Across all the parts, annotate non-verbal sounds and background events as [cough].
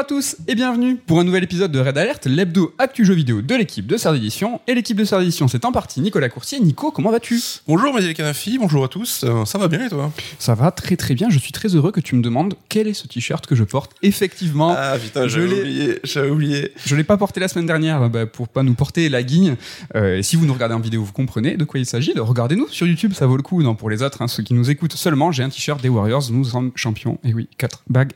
Bonjour à tous et bienvenue pour un nouvel épisode de Red Alert, l'hebdo actu jeu vidéo de l'équipe de Sœur d'édition. Et l'équipe de Sœur d'édition, c'est en partie Nicolas Coursier. Nico, comment vas-tu? Bonjour Mathilde Canafi, bonjour à tous. Euh, ça va bien et toi? Ça va très très bien. Je suis très heureux que tu me demandes quel est ce t-shirt que je porte. Effectivement, Ah putain, Je j'avais l'ai- oublié, j'avais oublié. je l'ai pas porté la semaine dernière bah, pour pas nous porter la guigne. Euh, si vous nous regardez en vidéo, vous comprenez de quoi il s'agit. Regardez-nous sur YouTube, ça vaut le coup. Non, pour les autres, hein, ceux qui nous écoutent seulement, j'ai un t-shirt des Warriors. Nous sommes champions. Et oui, 4 bagues.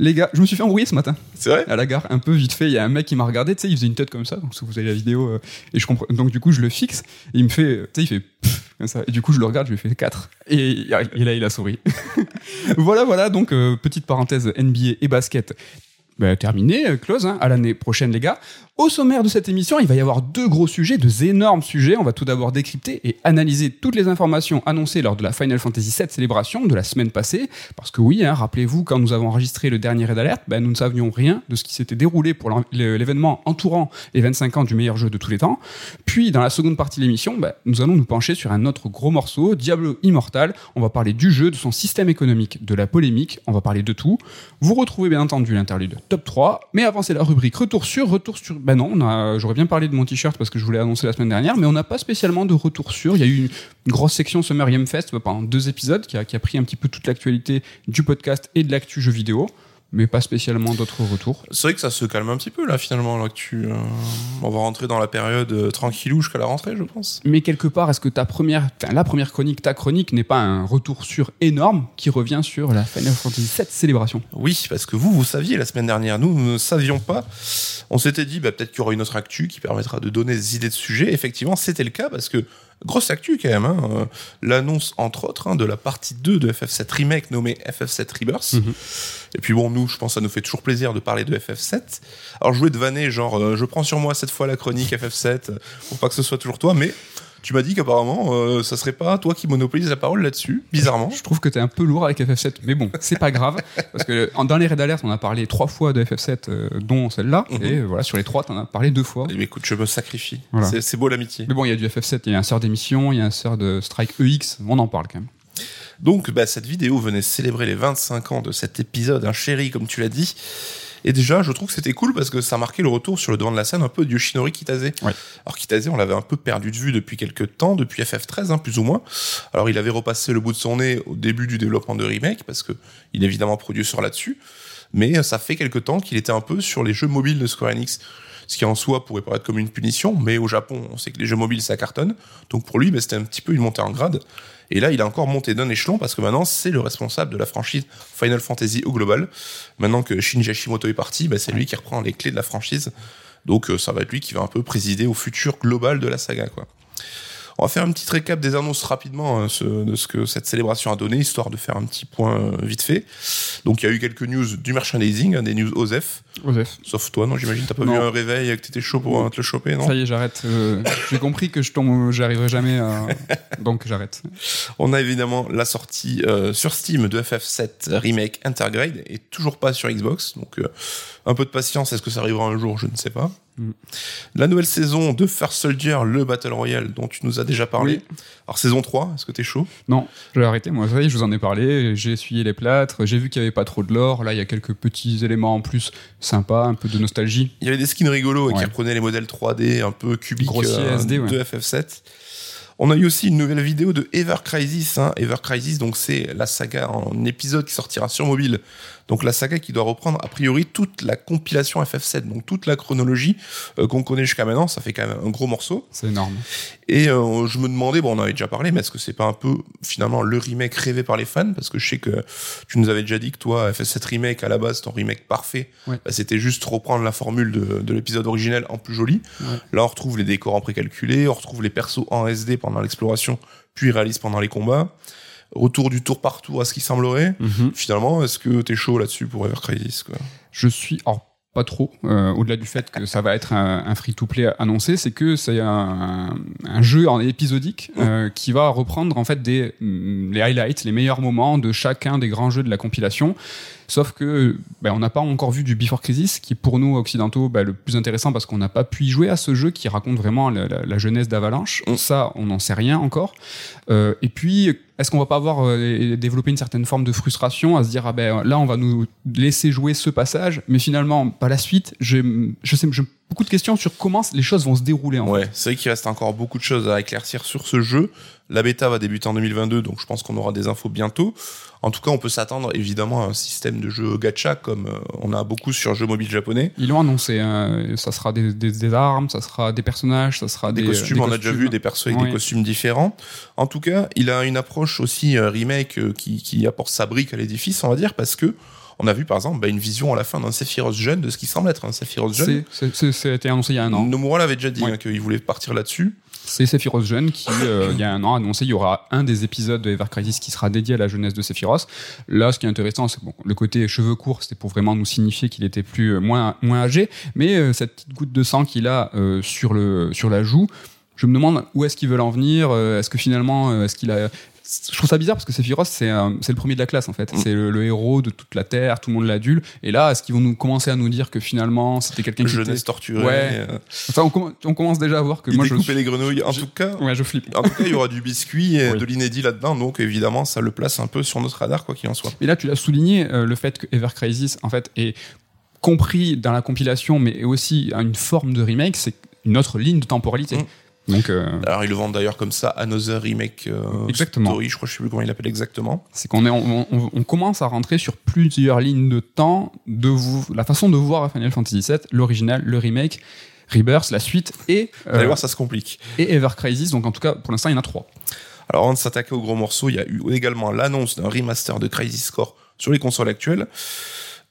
Les gars, je me suis fait embrouiller ce matin. C'est vrai à la gare un peu vite fait. Il y a un mec qui m'a regardé tu sais il faisait une tête comme ça donc si vous avez la vidéo euh, et je comprends. Donc du coup je le fixe et il me fait tu sais il fait pff, comme ça. Et du coup je le regarde je lui fais 4 et, et là il a souri. [laughs] Voilà voilà donc euh, petite parenthèse NBA et basket bah, terminé, euh, close, hein, à l'année prochaine les gars. Au sommaire de cette émission, il va y avoir deux gros sujets, deux énormes sujets. On va tout d'abord décrypter et analyser toutes les informations annoncées lors de la Final Fantasy VII célébration de la semaine passée. Parce que oui, hein, rappelez-vous, quand nous avons enregistré le dernier Red Alert, ben, nous ne savions rien de ce qui s'était déroulé pour l'événement entourant les 25 ans du meilleur jeu de tous les temps. Puis, dans la seconde partie de l'émission, ben, nous allons nous pencher sur un autre gros morceau, Diablo Immortal. On va parler du jeu, de son système économique, de la polémique, on va parler de tout. Vous retrouvez bien entendu l'interlude top 3, mais avant c'est la rubrique retour sur, retour sur... Ben non, j'aurais bien parlé de mon t-shirt parce que je voulais annoncer la semaine dernière, mais on n'a pas spécialement de retour sur. Il y a eu une, grosse section Summer Game Fest pendant deux épisodes qui a, qui a pris un petit peu toute l'actualité du podcast et de l'actu jeu vidéo, mais pas spécialement d'autres retours. C'est vrai que ça se calme un petit peu là finalement, là que tu... euh, On va rentrer dans la période euh, tranquillou jusqu'à la rentrée je pense. Mais quelque part, est-ce que ta première, la première chronique, ta chronique n'est pas un retour sur énorme qui revient sur la Final Fantasy VII célébration? Oui, parce que vous, vous saviez la semaine dernière, nous, nous ne savions pas. On s'était dit, bah, peut-être qu'il y aura une autre actu qui permettra de donner des idées de sujets. Effectivement, c'était le cas parce que grosse actu quand même. hein, euh, L'annonce, entre autres, hein, de la partie 2 de FF7 Remake nommée FF7 Rebirth. Mhm. Et puis bon, nous, je pense que ça nous fait toujours plaisir de parler de FF7. Alors, je voulais te vanner, genre, euh, je prends sur moi cette fois la chronique FF7 euh, pour pas que ce soit toujours toi, mais tu m'as dit qu'apparemment, euh, ça serait pas toi qui monopolise la parole là-dessus, bizarrement. Je trouve que t'es un peu lourd avec FF7, mais bon, c'est pas grave, [laughs] parce que en- dans les Red Alert, on a parlé trois fois de FF7, euh, dont celle-là, Mhm. et voilà, sur les trois, t'en as parlé deux fois. Mais écoute, je me sacrifie. Voilà. C'est- beau l'amitié. Mais bon, il y a du FF7, il y a un sort d'émission, il y a un sort de Strike EX, on en parle quand même. Donc, bah, cette vidéo venait célébrer les 25 ans de cet épisode, un chéri, comme tu l'as dit. Et déjà, je trouve que c'était cool parce que ça marquait le retour sur le devant de la scène un peu de Yoshinori Kitase. Alors, Kitase, on l'avait un peu perdu de vue depuis quelques temps, depuis FF13, hein, plus ou moins. Alors, il avait repassé le bout de son nez au début du développement de Remake parce que il est évidemment producteur là-dessus. Mais euh, ça fait quelques temps qu'il était un peu sur les jeux mobiles de Square Enix. Ce qui en soi pourrait paraître comme une punition, mais au Japon, on sait que les jeux mobiles ça cartonne. Donc pour lui, bah, c'était un petit peu une montée en grade. Et là, il a encore monté d'un échelon parce que maintenant, c'est le responsable de la franchise Final Fantasy au global. Maintenant que Shinji Hashimoto est parti, bah, c'est lui qui reprend les clés de la franchise. Donc, euh, ça va être lui qui va un peu présider au futur global de la saga, quoi. On va faire un petit récap des annonces rapidement hein, ce- de ce que cette célébration a donné, histoire de faire un petit point euh, vite fait. Donc, il y a eu quelques news du merchandising, hein, des news OSEF. Osef. Sauf toi, non, j'imagine, t'as pas Non. vu un réveil que t'étais chaud pour euh, te le choper, non Ça y est, j'arrête. euh, J'ai compris que je tombe, j'arriverai jamais à... Donc j'arrête. On a évidemment la sortie euh, sur Steam de FF7 Remake Intergrade et toujours pas sur Xbox. Donc euh, un peu de patience, est-ce que ça arrivera un jour Je ne sais pas. Mm. La nouvelle saison de First Soldier, le Battle Royale dont tu nous as déjà parlé. Alors saison 3, est-ce que t'es chaud? Non, je vais arrêter. Moi, ça y est, je vous en ai parlé. J'ai essuyé les plâtres. J'ai vu qu'il y avait pas trop de l'or. Là, il y a quelques petits éléments en plus sympas, un peu de nostalgie. Il y avait des skins rigolos et qui Ouais. reprenaient les modèles 3D un peu cubiques euh, SD, ouais. de FF7. On a eu aussi une nouvelle vidéo de Ever Crisis. Hein. Ever Crisis, donc c'est la saga en épisode qui sortira sur mobile. Donc la saga qui doit reprendre a priori toute la compilation FF7, donc toute la chronologie euh, qu'on connaît jusqu'à maintenant. Ça fait quand même un gros morceau. C'est énorme. Et euh, je me demandais, bon, on en avait déjà parlé, mais est-ce que c'est pas un peu finalement le remake rêvé par les fans? Parce que je sais que tu nous avais déjà dit que toi, FF7 remake à la base, ton remake parfait, Ouais. bah, c'était juste reprendre la formule de, de l'épisode originel en plus joli. Ouais. Là, on retrouve les décors en précalculé, on retrouve les persos en SD pendant l'exploration, puis réalistes pendant les combats. Retour du tour par tour à ce qui semblerait. Finalement, est-ce que t'es chaud là-dessus pour Ever Crisis quoi? Je suis. Alors, pas trop. euh, Au-delà du fait que ça va être un, un free-to-play annoncé, c'est que c'est un, un jeu en épisodique euh, qui va reprendre en fait des, mm, les highlights, les meilleurs moments de chacun des grands jeux de la compilation. Sauf que ben, on n'a pas encore vu du Before Crisis, qui pour nous occidentaux ben, le plus intéressant parce qu'on n'a pas pu y jouer à ce jeu qui raconte vraiment la, la- la jeunesse d'Avalanche. Mm. Ça, on n'en sait rien encore. Euh, et puis, est-ce qu'on va pas avoir euh, développé une certaine forme de frustration à se dire ah ben là on va nous laisser jouer ce passage, mais finalement pas la suite. Je sais j'ai beaucoup de questions sur comment les choses vont se dérouler. En fait. Ouais, c'est vrai qu'il reste encore beaucoup de choses à éclaircir sur ce jeu. La bêta va débuter en 2022, donc je pense qu'on aura des infos bientôt. En tout cas, on peut s'attendre évidemment à un système de jeu gacha comme euh, on a beaucoup sur jeux mobiles japonais. Ils l'ont annoncé. hein. ça sera des, des- des armes, ça sera des personnages, ça sera Des, des, costumes, des on a déjà costumes. vu des persos avec Oui. des costumes différents. En tout cas, il a une approche aussi euh, remake euh, qui, qui apporte sa brique à l'édifice, on va dire, parce que on a vu par exemple bah, une vision à la fin d'un Sephiroth jeune de ce qui semble être un Sephiroth jeune. C'est- c'est- c'est- C'était annoncé il y a un an. Nomura l'avait déjà dit Ouais. hein, qu'il voulait partir là-dessus. C'est Sephiroth jeune qui, euh, il y a un an, a annoncé il y aura un des épisodes de Ever Crisis qui sera dédié à la jeunesse de Sephiroth. Là, ce qui est intéressant, c'est bon, le côté cheveux courts, c'était pour vraiment nous signifier qu'il était plus euh, moins moins âgé, mais euh, cette petite goutte de sang qu'il a sur le sur la joue, je me demande où est-ce qu'ils veulent en venir. est-ce que finalement, est-ce qu'il a je trouve ça bizarre parce que Sephiroth, c'est euh, le premier de la classe en fait. Mm. C'est le, le héros de toute la Terre, tout le monde l'adule. Et là, est-ce qu'ils vont nous commencer à nous dire que finalement c'était quelqu'un qui était... Jeunesse torturée. Ouais. euh, Enfin, on, comm- on commence déjà à voir que il moi je, les grenouilles. En je- tout cas, ouais, je flippe. En tout cas, il y aura du biscuit et [laughs] Oui. de l'inédit là-dedans, donc évidemment, ça le place un peu sur notre radar, quoi qu'il en soit. Et là, tu l'as souligné, euh, le fait que Ever Crisis, en fait, est compris dans la compilation, mais est aussi une forme de remake, c'est une autre ligne de temporalité. Mm. Donc, euh, Alors, ils le vendent d'ailleurs comme ça, Another Remake euh, Exactement. Story, je crois, je sais plus comment il l'appelle exactement. c'est qu'on est, on, on- on commence à rentrer sur plusieurs lignes de temps de vous, la façon de voir Final Fantasy VII, l'original, le remake, Rebirth, la suite et, Vous allez euh, voir, ça se complique. et Ever Crisis. Donc, en tout cas, pour l'instant, il y en a trois. Alors, avant de s'attaquer au gros morceau, il y a eu également l'annonce d'un remaster de Crisis Core sur les consoles actuelles.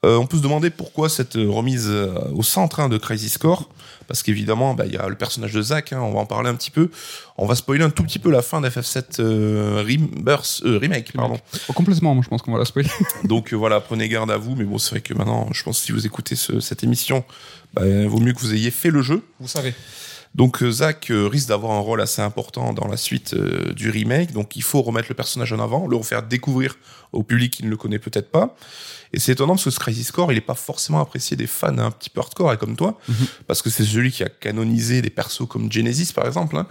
Euh, on peut se demander pourquoi cette euh, remise euh, au centre hein, de Crisis Core. Parce qu'évidemment, bah, il y a le personnage de Zack, hein, on va en parler un petit peu. On va spoiler un tout petit peu la fin d'FF7 euh, Rebirth- euh, Remake. Pardon. Oh, complètement, moi, je pense qu'on va la spoiler. [laughs] Donc euh, voilà, prenez garde à vous. Mais bon, c'est vrai que maintenant, je pense que si vous écoutez ce- cette émission, bah, il vaut mieux que vous ayez fait le jeu. Vous savez. Donc euh, Zack euh, risque d'avoir un rôle assez important dans la suite euh, du remake, donc il faut remettre le personnage en avant, le refaire découvrir au public qui ne le connaît peut-être pas. Et c'est étonnant parce que ce Crisis Core, il n'est pas forcément apprécié des fans un petit peu hardcore et comme toi, Mhm. parce que c'est celui qui a canonisé des persos comme Genesis par exemple, hein,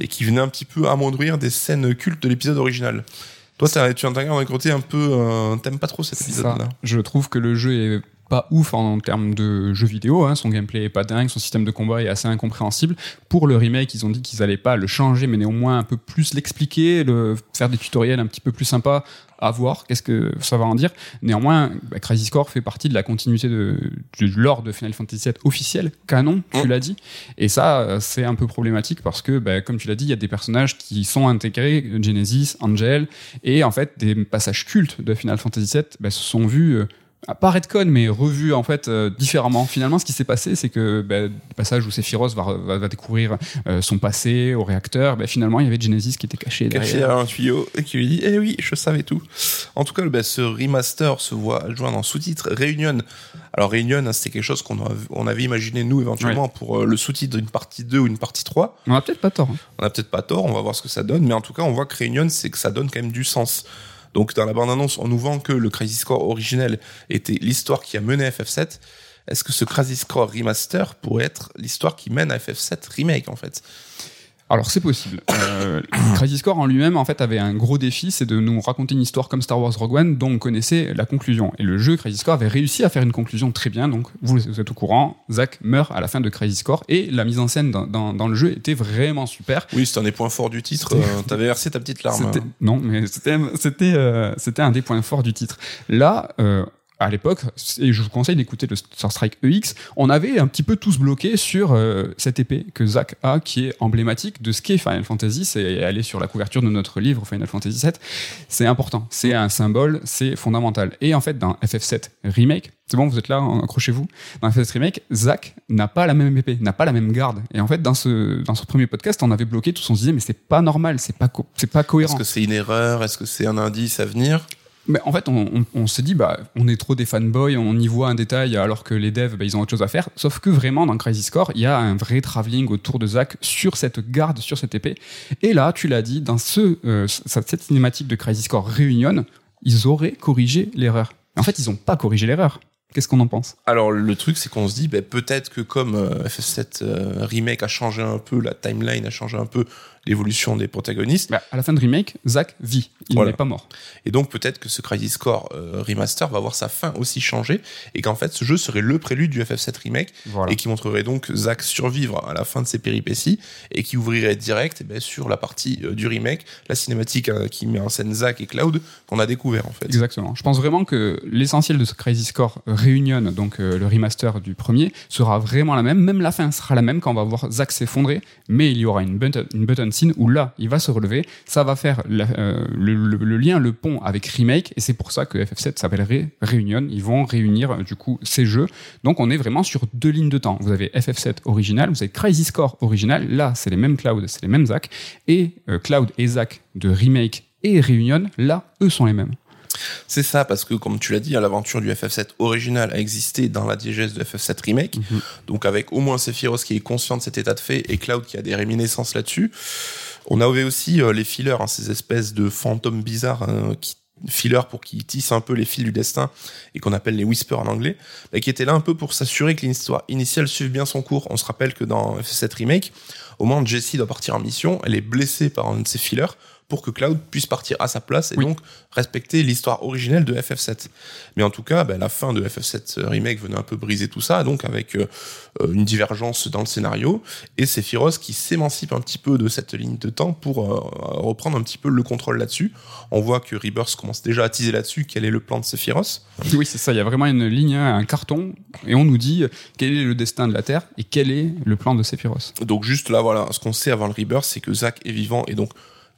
et qui venait un petit peu amoindrir des scènes cultes de l'épisode original. Toi, tu intègres un côté un peu, euh, t'aimes pas trop cet épisode-là. Je trouve que le jeu est pas ouf en termes de jeu vidéo, hein. son gameplay est pas dingue, son système de combat est assez incompréhensible. Pour le remake, ils ont dit qu'ils allaient pas le changer, mais néanmoins un peu plus l'expliquer, le, faire des tutoriels un petit peu plus sympas à voir, qu'est-ce que ça va en dire? Néanmoins, bah, Crisis Core fait partie de la continuité de, lore de Final Fantasy VII officiel, canon, tu l'as dit. Et ça, euh, c'est un peu problématique parce que, bah, comme tu l'as dit, il y a des personnages qui sont intégrés, Genesis, Angel, et en fait, des passages cultes de Final Fantasy VII bah, se sont vus, pas redcon, mais revus en fait euh, différemment. Finalement, ce qui s'est passé, c'est que bah, le passage où Sephiroth va, re- va, va découvrir euh, son passé au réacteur, bah, finalement, il y avait Genesis qui était caché caché derrière. derrière un tuyau et qui lui dit Eh oui, je savais tout. En tout cas, bah, ce remaster se voit adjoint en sous-titre Réunion. Alors, Réunion, hein, c'était quelque chose qu'on on avait imaginé, nous, éventuellement, pour euh, le sous-titre d'une partie 2 ou une partie 3. On a peut-être pas tort. hein. On a peut-être pas tort, on va voir ce que ça donne, mais en tout cas, on voit que Réunion, c'est que ça donne quand même du sens. Donc, dans la bande-annonce, on nous vend que le Crisis Core originel était l'histoire qui a mené à FF7. Est-ce que ce Crisis Core Remaster pourrait être l'histoire qui mène à FF7 Remake, en fait? Alors c'est possible. Euh, Crisis Core en lui-même en fait avait un gros défi, c'est de nous raconter une histoire comme Star Wars Rogue One dont on connaissait la conclusion. Et le jeu Crisis Core avait réussi à faire une conclusion très bien. Donc vous, vous êtes au courant, Zack meurt à la fin de Crisis Core et la mise en scène dans, dans- dans le jeu était vraiment super. Oui, c'est un des points forts du titre. Euh, T'avais versé ta petite larme. Non, mais c'était c'était euh, c'était un des points forts du titre. Là. À l'époque, et je vous conseille d'écouter le Star Strike EX, on avait un petit peu tous bloqué sur euh, cette épée que Zack a, qui est emblématique de ce qu'est Final Fantasy. C'est est sur la couverture de notre livre Final Fantasy VII. C'est important, c'est un symbole, c'est fondamental. Et en fait, dans FF7 Remake, c'est bon, vous êtes là, accrochez-vous. Dans FF7 Remake, Zack n'a pas la même épée, n'a pas la même garde. Et en fait, dans ce dans ce premier podcast, on avait bloqué tous, on se disait mais c'est pas normal, c'est pas c'est pas cohérent. Est-ce que c'est une erreur? Est-ce que c'est un indice à venir? Mais en fait, on, on- s'est dit, bah, on est trop des fanboys, on y voit un détail alors que les devs, bah, ils ont autre chose à faire. Sauf que vraiment, dans Crisis Core, il y a un vrai travelling autour de Zack sur cette garde, sur cette épée. Et là, tu l'as dit, dans ce, euh, cette cinématique de Crisis Core Réunion, ils auraient corrigé l'erreur. En fait, ils ont pas corrigé l'erreur. Qu'est-ce qu'on en pense? Alors le truc c'est qu'on se dit ben, peut-être que comme euh, FF7 euh, remake a changé un peu la timeline a changé un peu l'évolution des protagonistes bah, À la fin de remake, Zack vit, il Voilà. n'est pas mort. et donc peut-être que ce Crisis Core euh, remaster va voir sa fin aussi changer et qu'en fait ce jeu serait le prélude du FF7 remake Voilà. et qui montrerait donc Zack survivre à la fin de ses péripéties et qui ouvrirait direct eh ben, sur la partie euh, du remake, la cinématique euh, qui met en scène Zack et Cloud qu'on a découvert en fait. Exactement. Je pense vraiment que l'essentiel de ce Crisis Core Reunion, donc euh, le remaster du premier, sera vraiment la même. Même la fin sera la même quand on va voir Zack s'effondrer, mais il y aura une button, une button scene où là, il va se relever. Ça va faire euh, le, lien, le pont avec Remake, et c'est pour ça que FF7 s'appellerait Reunion. Ils vont réunir euh, du coup ces jeux. Donc on est vraiment sur deux lignes de temps. Vous avez FF7 original, vous avez Crisis Core original. Là, c'est les mêmes Cloud, c'est les mêmes Zack. Et euh, Cloud et Zack de Remake et Reunion, là, eux sont les mêmes. C'est ça, parce que comme tu l'as dit, hein, l'aventure du FF7 original a existé dans la diégèse de FF7 Remake, Mhm. donc avec au moins Sephiroth qui est conscient de cet état de fait et Cloud qui a des réminiscences là-dessus. On avait aussi euh, les fillers, hein, ces espèces de fantômes bizarres hein, qui fillers pour qu'ils tissent un peu les fils du destin et qu'on appelle les whispers en anglais, mais qui étaient là un peu pour s'assurer que l'histoire initiale suive bien son cours. On se rappelle que dans FF7 Remake, au moment où Jessie doit partir en mission, elle est blessée par un de ses fillers pour que Cloud puisse partir à sa place et Oui. donc respecter l'histoire originelle de FF7. Mais en tout cas, ben, la fin de FF7 Remake venait un peu briser tout ça, donc avec euh, euh, une divergence dans le scénario, et Sephiroth qui s'émancipe un petit peu de cette ligne de temps pour euh, reprendre un petit peu le contrôle là-dessus. On voit que Rebirth commence déjà à teaser là-dessus, quel est le plan de Sephiroth. Oui, c'est ça. Il y a vraiment une ligne, hein, un carton, et on nous dit euh, quel est le destin de la Terre et quel est le plan de Sephiroth. Donc juste là, voilà, ce qu'on sait avant le Rebirth, c'est que Zack est vivant, et donc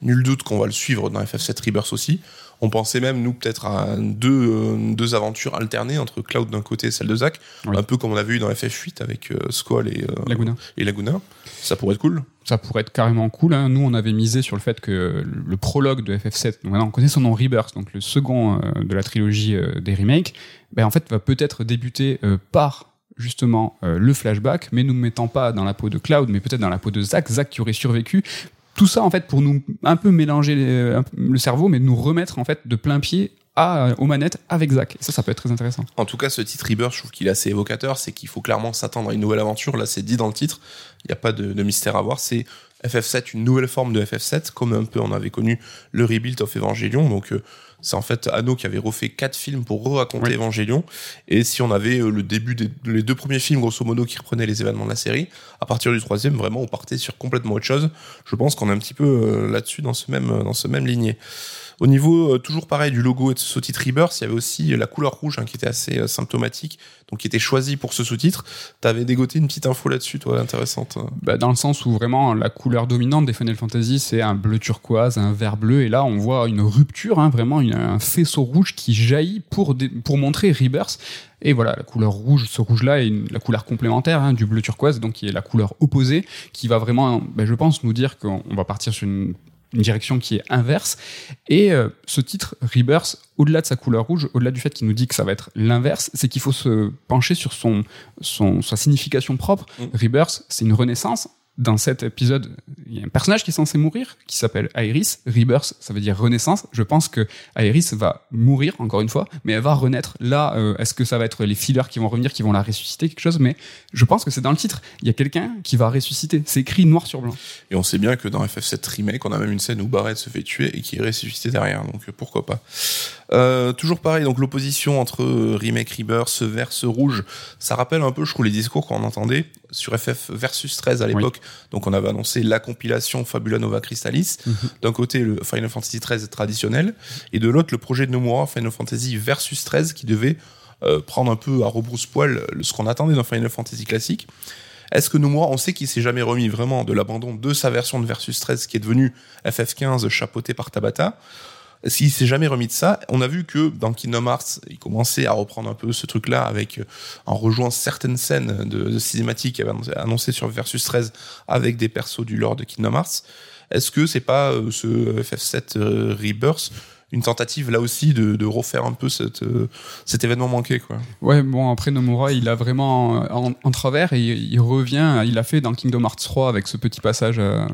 nul doute qu'on va le suivre dans FF7 Rebirth aussi. On pensait même, nous, peut-être à deux, euh, deux aventures alternées entre Cloud d'un côté et celle de Zack, Oui. un peu comme on avait eu dans FF8 avec euh, Squall et, euh, Laguna. et Laguna. Ça pourrait être cool. Ça pourrait être carrément cool. hein. Nous, on avait misé sur le fait que le prologue de FF7, donc maintenant on connaît son nom Rebirth, donc le second de la trilogie des remakes, ben, en fait va peut-être débuter par justement euh, le flashback, mais nous ne mettant pas dans la peau de Cloud, mais peut-être dans la peau de Zack, Zack qui aurait survécu. Tout ça en fait pour nous un peu mélanger peu le cerveau, mais nous remettre en fait de plein pied à, aux manettes avec Zack. Et ça, ça peut être très intéressant. En tout cas, ce titre Rebirth, je trouve qu'il est assez évocateur. C'est qu'il faut clairement s'attendre à une nouvelle aventure. Là, c'est dit dans le titre. Il n'y a pas de, mystère à voir. C'est FF7, une nouvelle forme de FF7, comme un peu on avait connu le Rebuild of Evangelion. Euh, c'est en fait Anno qui avait refait quatre films pour re-raconter Oui. Evangelion. Et si on avait euh, le début des les deux premiers films, grosso modo, qui reprenaient les événements de la série, à partir du troisième, vraiment, on partait sur complètement autre chose. Je pense qu'on est un petit peu euh, là-dessus dans ce même, dans ce même lignée. Au niveau euh, toujours pareil du logo et de ce sous-titre Rebirth, il y avait aussi la couleur rouge hein, qui était assez euh, symptomatique, donc qui était choisie pour ce sous-titre. T'avais dégoté une petite info là-dessus, toi, intéressante. euh. Bah, dans le sens où vraiment la couleur dominante des Final Fantasy c'est un bleu turquoise, un vert bleu, et là on voit une rupture, hein, vraiment un faisceau rouge qui jaillit pour, pour montrer Rebirth. Et voilà, la couleur rouge, ce rouge-là est la couleur complémentaire hein, du bleu turquoise, donc qui est la couleur opposée, qui va vraiment, bah, je pense, nous dire qu'on on va partir sur une, une direction qui est inverse. Et euh, ce titre, Rebirth, au-delà de sa couleur rouge, au-delà du fait qu'il nous dit que ça va être l'inverse, c'est qu'il faut se pencher sur son, son, sa signification propre. Mm. Rebirth, c'est une renaissance. Dans cet épisode, il y a un personnage qui est censé mourir, qui s'appelle Aeris. Rebirth, ça veut dire renaissance. Je pense que Aeris va mourir, encore une fois, mais elle va renaître. Là, euh, est-ce que ça va être les fillers qui vont revenir, qui vont la ressusciter, quelque chose? Mais je pense que c'est dans le titre. Il y a quelqu'un qui va ressusciter. C'est écrit noir sur blanc. Et on sait bien que dans FF7 Remake, on a même une scène où Barrett se fait tuer et qui est ressuscité derrière, donc pourquoi pas. Euh, toujours pareil, donc l'opposition entre euh, Remake Rebirth, ce vert, ce rouge, ça rappelle un peu, je trouve, les discours qu'on entendait sur FF versus 13 à l'époque. Donc on avait annoncé la compilation Fabula Nova Crystallis. D'un côté, le Final Fantasy 13 traditionnel, et de l'autre, le projet de Nomura Final Fantasy versus 13 qui devait euh, prendre un peu à rebrousse-poil le- ce qu'on attendait d'un Final Fantasy classique. Est-ce que Nomura, on sait qu'il s'est jamais remis vraiment de l'abandon de sa version de Versus 13 qui est devenue FF15 chapeauté par Tabata Qu'il s'est jamais remis de ça On a vu que dans Kingdom Hearts, il commençait à reprendre un peu ce truc-là avec, euh, en rejoignant certaines scènes de, de cinématiques annoncées sur Versus 13 avec des persos du lore de Kingdom Hearts. Est-ce que c'est pas euh, ce FF7 euh, Rebirth une tentative là aussi de, de refaire un peu cette, euh, cet événement manqué. Quoi. Ouais, bon, après Nomura, il a vraiment en, en travers et il revient. Il l'a fait dans Kingdom Hearts 3 avec ce petit passage euh,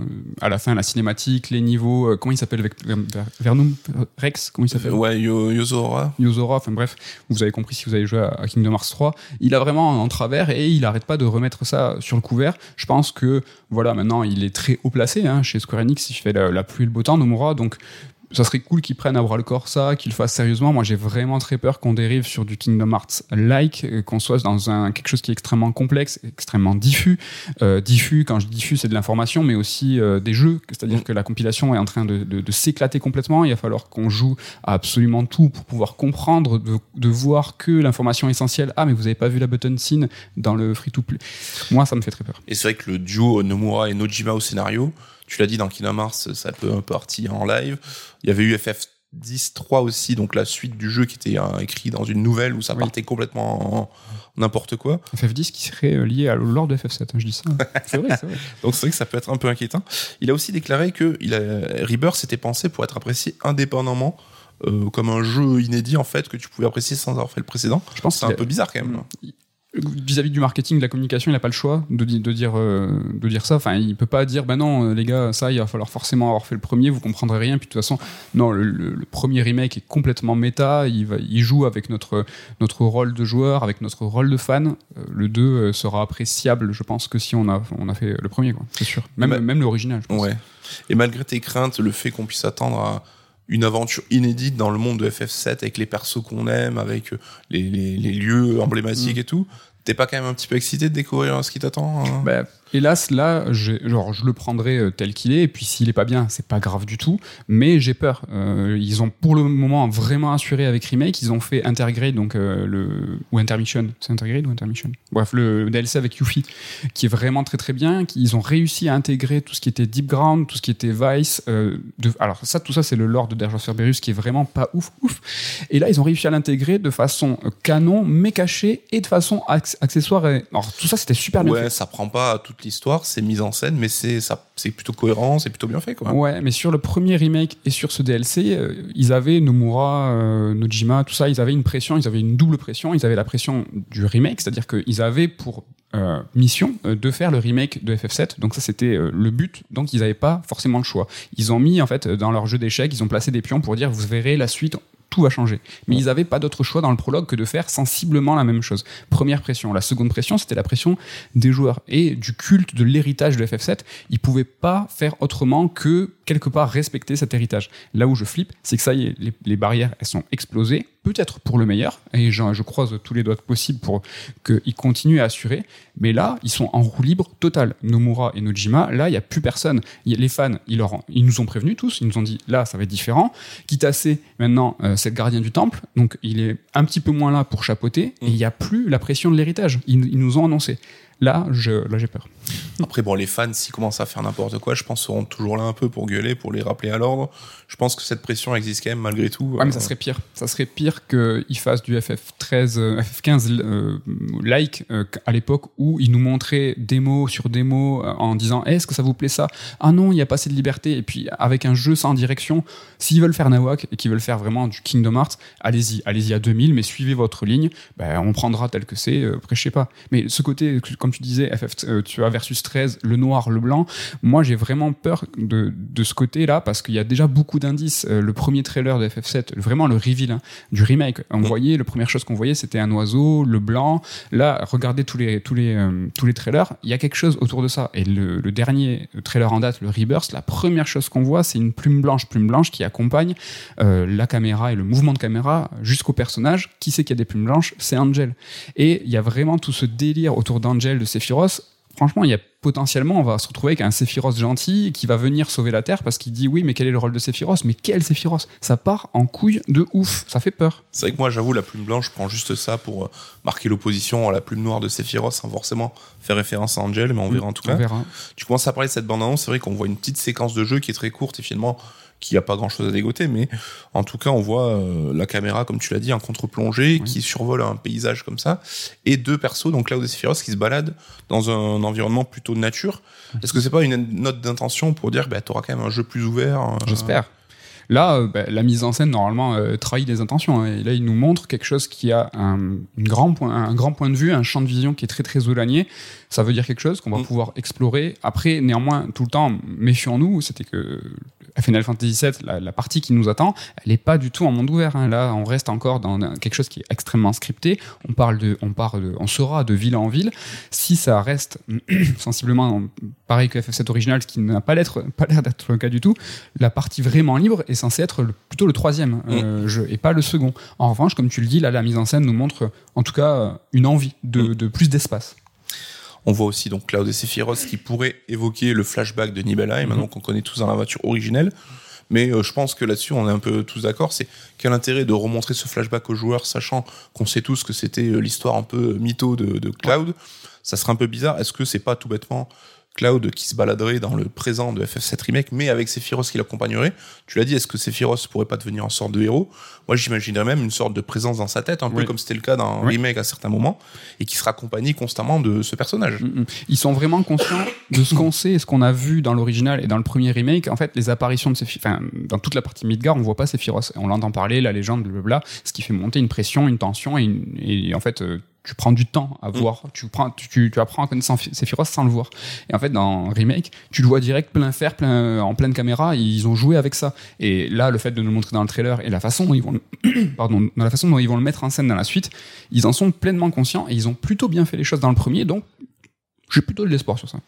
à la fin, la cinématique, les niveaux. euh, comment il s'appelle avec Ver- Ver- Vernum Rex Comment il s'appelle? Ouais, Yo- Yozora. Yozora, enfin bref, vous avez compris si vous avez joué à à Kingdom Hearts 3. Il a vraiment en travers et il arrête pas de remettre ça sur le couvert. Je pense que, voilà, maintenant il est très haut placé hein, chez Square Enix, il fait la, la pluie et le beau temps, Nomura, donc ça serait cool qu'ils prennent à bras le corps ça, qu'ils le fassent sérieusement. Moi, j'ai vraiment très peur qu'on dérive sur du Kingdom Hearts-like, euh, qu'on soit dans un, quelque chose qui est extrêmement complexe, extrêmement diffus. Euh, diffus, quand je dis diffus, c'est de l'information, mais aussi euh, des jeux. C'est-à-dire que la compilation est en train de, de- de s'éclater complètement. Il va falloir qu'on joue à absolument tout pour pouvoir comprendre, de, de voir que l'information essentielle. Ah, mais vous avez pas vu la button scene dans le free-to-play. Moi, ça me fait très peur. Et c'est vrai que le duo Nomura et Nojima au scénario, tu l'as dit dans Kingdom Hearts, ça peut un peu partir en live. Il y avait eu FF10-3 aussi, donc la suite du jeu qui était euh, écrit dans une nouvelle où ça Oui. partait complètement en n'importe quoi. FF10 qui serait euh, lié à l'ordre de FF7, hein, je dis ça. [laughs] C'est vrai, c'est vrai. Donc c'est vrai que ça peut être un peu inquiétant. Il a aussi déclaré que il a, Rebirth était pensé pour être apprécié indépendamment, euh, comme un jeu inédit en fait que tu pouvais apprécier sans avoir fait le précédent. Je pense C'est un a- peu bizarre quand même. Vis-à-vis du marketing, de la communication, il n'a pas le choix de, de dire euh, de dire ça. Enfin, il peut pas dire, ben non, euh, les gars, ça, il va falloir forcément avoir fait le premier, vous comprendrez rien. Puis de toute façon, non, le, le- le premier remake est complètement méta. Il va, il joue avec notre notre rôle de joueur, avec notre rôle de fan. Euh, le 2 euh, sera appréciable, je pense, que si on a on a fait le premier. C'est sûr. Même même l'original. Je pense. Ouais. Et malgré tes craintes, le fait qu'on puisse attendre à une aventure inédite dans le monde de FF7 avec les persos qu'on aime, avec euh, les, les- les lieux emblématiques et tout, t'es pas quand même un petit peu excité de découvrir ce qui t'attend hein? Bah, hélas, là, genre, je le prendrai euh, tel qu'il est, et puis s'il est pas bien, c'est pas grave du tout, mais j'ai peur. Euh, ils ont pour le moment vraiment assuré avec Remake, ils ont fait Intergrade, donc euh, le. ou Intermission, c'est Intergrade ou Intermission? Bref, le DLC avec Yuffie, qui est vraiment très très bien, ils ont réussi à intégrer tout ce qui était Deep Ground, tout ce qui était Vice. euh, de, alors, ça, tout ça, c'est le lore de of Cerberus qui est vraiment pas ouf, ouf. Et là, ils ont réussi à l'intégrer de façon canon, mais cachée, et de façon acc- accessoire. Et... Alors, tout ça, c'était super bien fait. Ouais, ça prend pas toute l'histoire, c'est mise en scène, mais c'est ça, c'est plutôt cohérent, c'est plutôt bien fait quoi. Ouais, mais sur le premier remake et sur ce DLC, euh, ils avaient Nomura, euh, Nojima, tout ça, ils avaient une pression, ils avaient une double pression. Ils avaient la pression du remake, c'est-à-dire qu'ils avaient pour euh, mission de faire le remake de FF7. Donc ça, c'était le but. Donc ils n'avaient pas forcément le choix. Ils ont mis en fait dans leur jeu d'échecs, ils ont placé des pions pour dire vous verrez la suite. Tout va changer. Mais ils n'avaient pas d'autre choix dans le prologue que de faire sensiblement la même chose. Première pression. La seconde pression, c'était la pression des joueurs et du culte de l'héritage de FF7. Ils pouvaient pas faire autrement que quelque part respecter cet héritage. Là où je flippe, c'est que ça y est, les, les barrières, elles sont explosées, peut-être pour le meilleur, et je, je croise tous les doigts possibles pour qu'ils continuent à assurer, mais là, ils sont en roue libre totale. Nomura et Nojima, là, il n'y a plus personne. Y les fans, ils, leur ont- ils nous ont prévenus tous, ils nous ont dit, là, ça va être différent. Kitase, maintenant, euh, c'est le gardien du temple, donc il est un petit peu moins là pour chapeauter, et il n'y a plus la pression de l'héritage. Ils, ils nous ont annoncé. Là, je, là, j'ai peur. Après, bon, les fans, s'ils commencent à faire n'importe quoi, je pense seront toujours là un peu pour gueuler, pour les rappeler à l'ordre. Je pense que cette pression existe quand même malgré tout. Ouais, mais Euh, ça serait pire. Ça serait pire qu'ils fassent du FF13, euh, FF15 euh, like euh, à l'époque où ils nous montraient démo sur démo euh, en disant est-ce que ça vous plaît ça? Ah non, il n'y a pas assez de liberté. Et puis avec un jeu sans direction, s'ils veulent faire Nawak et qu'ils veulent faire vraiment du Kingdom Hearts, allez-y, allez-y à 2000, mais suivez votre ligne. Ben, on prendra tel que c'est. euh, après, je sais pas. Mais ce côté, comme tu disais, FF, euh, tu as versus 13, le noir, le blanc. Moi, j'ai vraiment peur de, de ce côté-là parce qu'il y a déjà beaucoup d'indices. Euh, le premier trailer de FF7, vraiment le reveal hein, du remake, on Mm. voyait, la première chose qu'on voyait, c'était un oiseau, le blanc. Là, regardez tous les, tous les, euh, tous les trailers, il y a quelque chose autour de ça. Et le, le dernier trailer en date, le Rebirth, la première chose qu'on voit, c'est une plume blanche, plume blanche qui accompagne euh, la caméra et le mouvement de caméra jusqu'au personnage. Qui sait qu'il y a des plumes blanches? C'est Angel. Et il y a vraiment tout ce délire autour d'Angel, de Sephiroth. Franchement, il y a potentiellement, on va se retrouver avec un Sephiroth gentil qui va venir sauver la Terre parce qu'il dit oui, mais quel est le rôle de Sephiroth? Mais quel Sephiroth? Ça part en couille de ouf. Ça fait peur. C'est vrai que moi, j'avoue, la plume blanche, je prends juste ça pour euh, marquer l'opposition à la plume noire de Sephiroth, sans forcément faire référence à Angel, mais on verra en tout On cas. verra. Tu commences à parler de cette bande-annonce, c'est vrai qu'on voit une petite séquence de jeu qui est très courte et finalement qui a pas grand-chose à dégoter, mais en tout cas, on voit euh, la caméra, comme tu l'as dit, en contre-plongée, qui survole un paysage comme ça, et deux persos, donc Cloud et Sephiroth, qui se baladent dans un environnement plutôt de nature. Est-ce que c'est pas une note d'intention pour dire, bah, t'auras quand même un jeu plus ouvert euh, J'espère. Là, euh, bah, la mise en scène, normalement, euh, trahit des intentions. hein. et là, il nous montre quelque chose qui a un, une grand point, un grand point de vue, un champ de vision qui est très, très éloigné. Ça veut dire quelque chose qu'on va Mm. pouvoir explorer. Après, néanmoins, tout le temps, méfions-nous. C'était que Final Fantasy VII, la, la partie qui nous attend, elle n'est pas du tout en monde ouvert. hein. Là, on reste encore dans quelque chose qui est extrêmement scripté. On parle de, on parle de, on sera de ville en ville. Si ça reste [clears throat] sensiblement pareil que FF7 original, ce qui n'a pas l'air pas l'air d'être le cas du tout, la partie vraiment libre est censée être le- plutôt le troisième euh, jeu et pas le second. En revanche, comme tu le dis, là, la mise en scène nous montre, en tout cas, une envie de, de plus d'espace. On voit aussi donc Cloud et Sephiroth qui pourraient évoquer le flashback de Nibelheim, Mhm. donc qu'on connaît tous dans la voiture originelle. Mais euh, je pense que là-dessus, on est un peu tous d'accord. C'est quel intérêt de remontrer ce flashback aux joueurs, sachant qu'on sait tous que c'était euh, l'histoire un peu mytho de, de Cloud. Ça serait un peu bizarre. Est-ce que c'est pas tout bêtement Cloud qui se baladerait dans le présent de FF7 Remake, mais avec Sephiroth qui l'accompagnerait Tu l'as dit, est-ce que Sephiroth pourrait pas devenir une sorte de héros? Moi, j'imaginerais même une sorte de présence dans sa tête, un peu comme c'était le cas dans Oui. Remake à certains moments, et qui sera accompagné constamment de ce personnage. Mm, mm. Ils sont vraiment conscients de ce qu'on sait et ce qu'on a vu dans l'original et dans le premier remake. En fait, les apparitions de Sephiroth, enfin, dans toute la partie Midgar, on voit pas Sephiroth. On l'entend parler, la légende, blablabla, ce qui fait monter une pression, une tension et, une- et en fait, euh, tu prends du temps à voir. Tu, prends, tu, tu, tu apprends à connaître Sephiroth sans le voir. Et en fait, dans remake, tu le vois direct plein fer, plein, en pleine caméra. Ils ont joué avec ça. Et là, le fait de nous le montrer dans le trailer et la façon dont ils vont, le- [coughs] pardon, dans la façon dont ils vont le mettre en scène dans la suite, ils en sont pleinement conscients et ils ont plutôt bien fait les choses dans le premier. Donc, j'ai plutôt de l'espoir sur ça.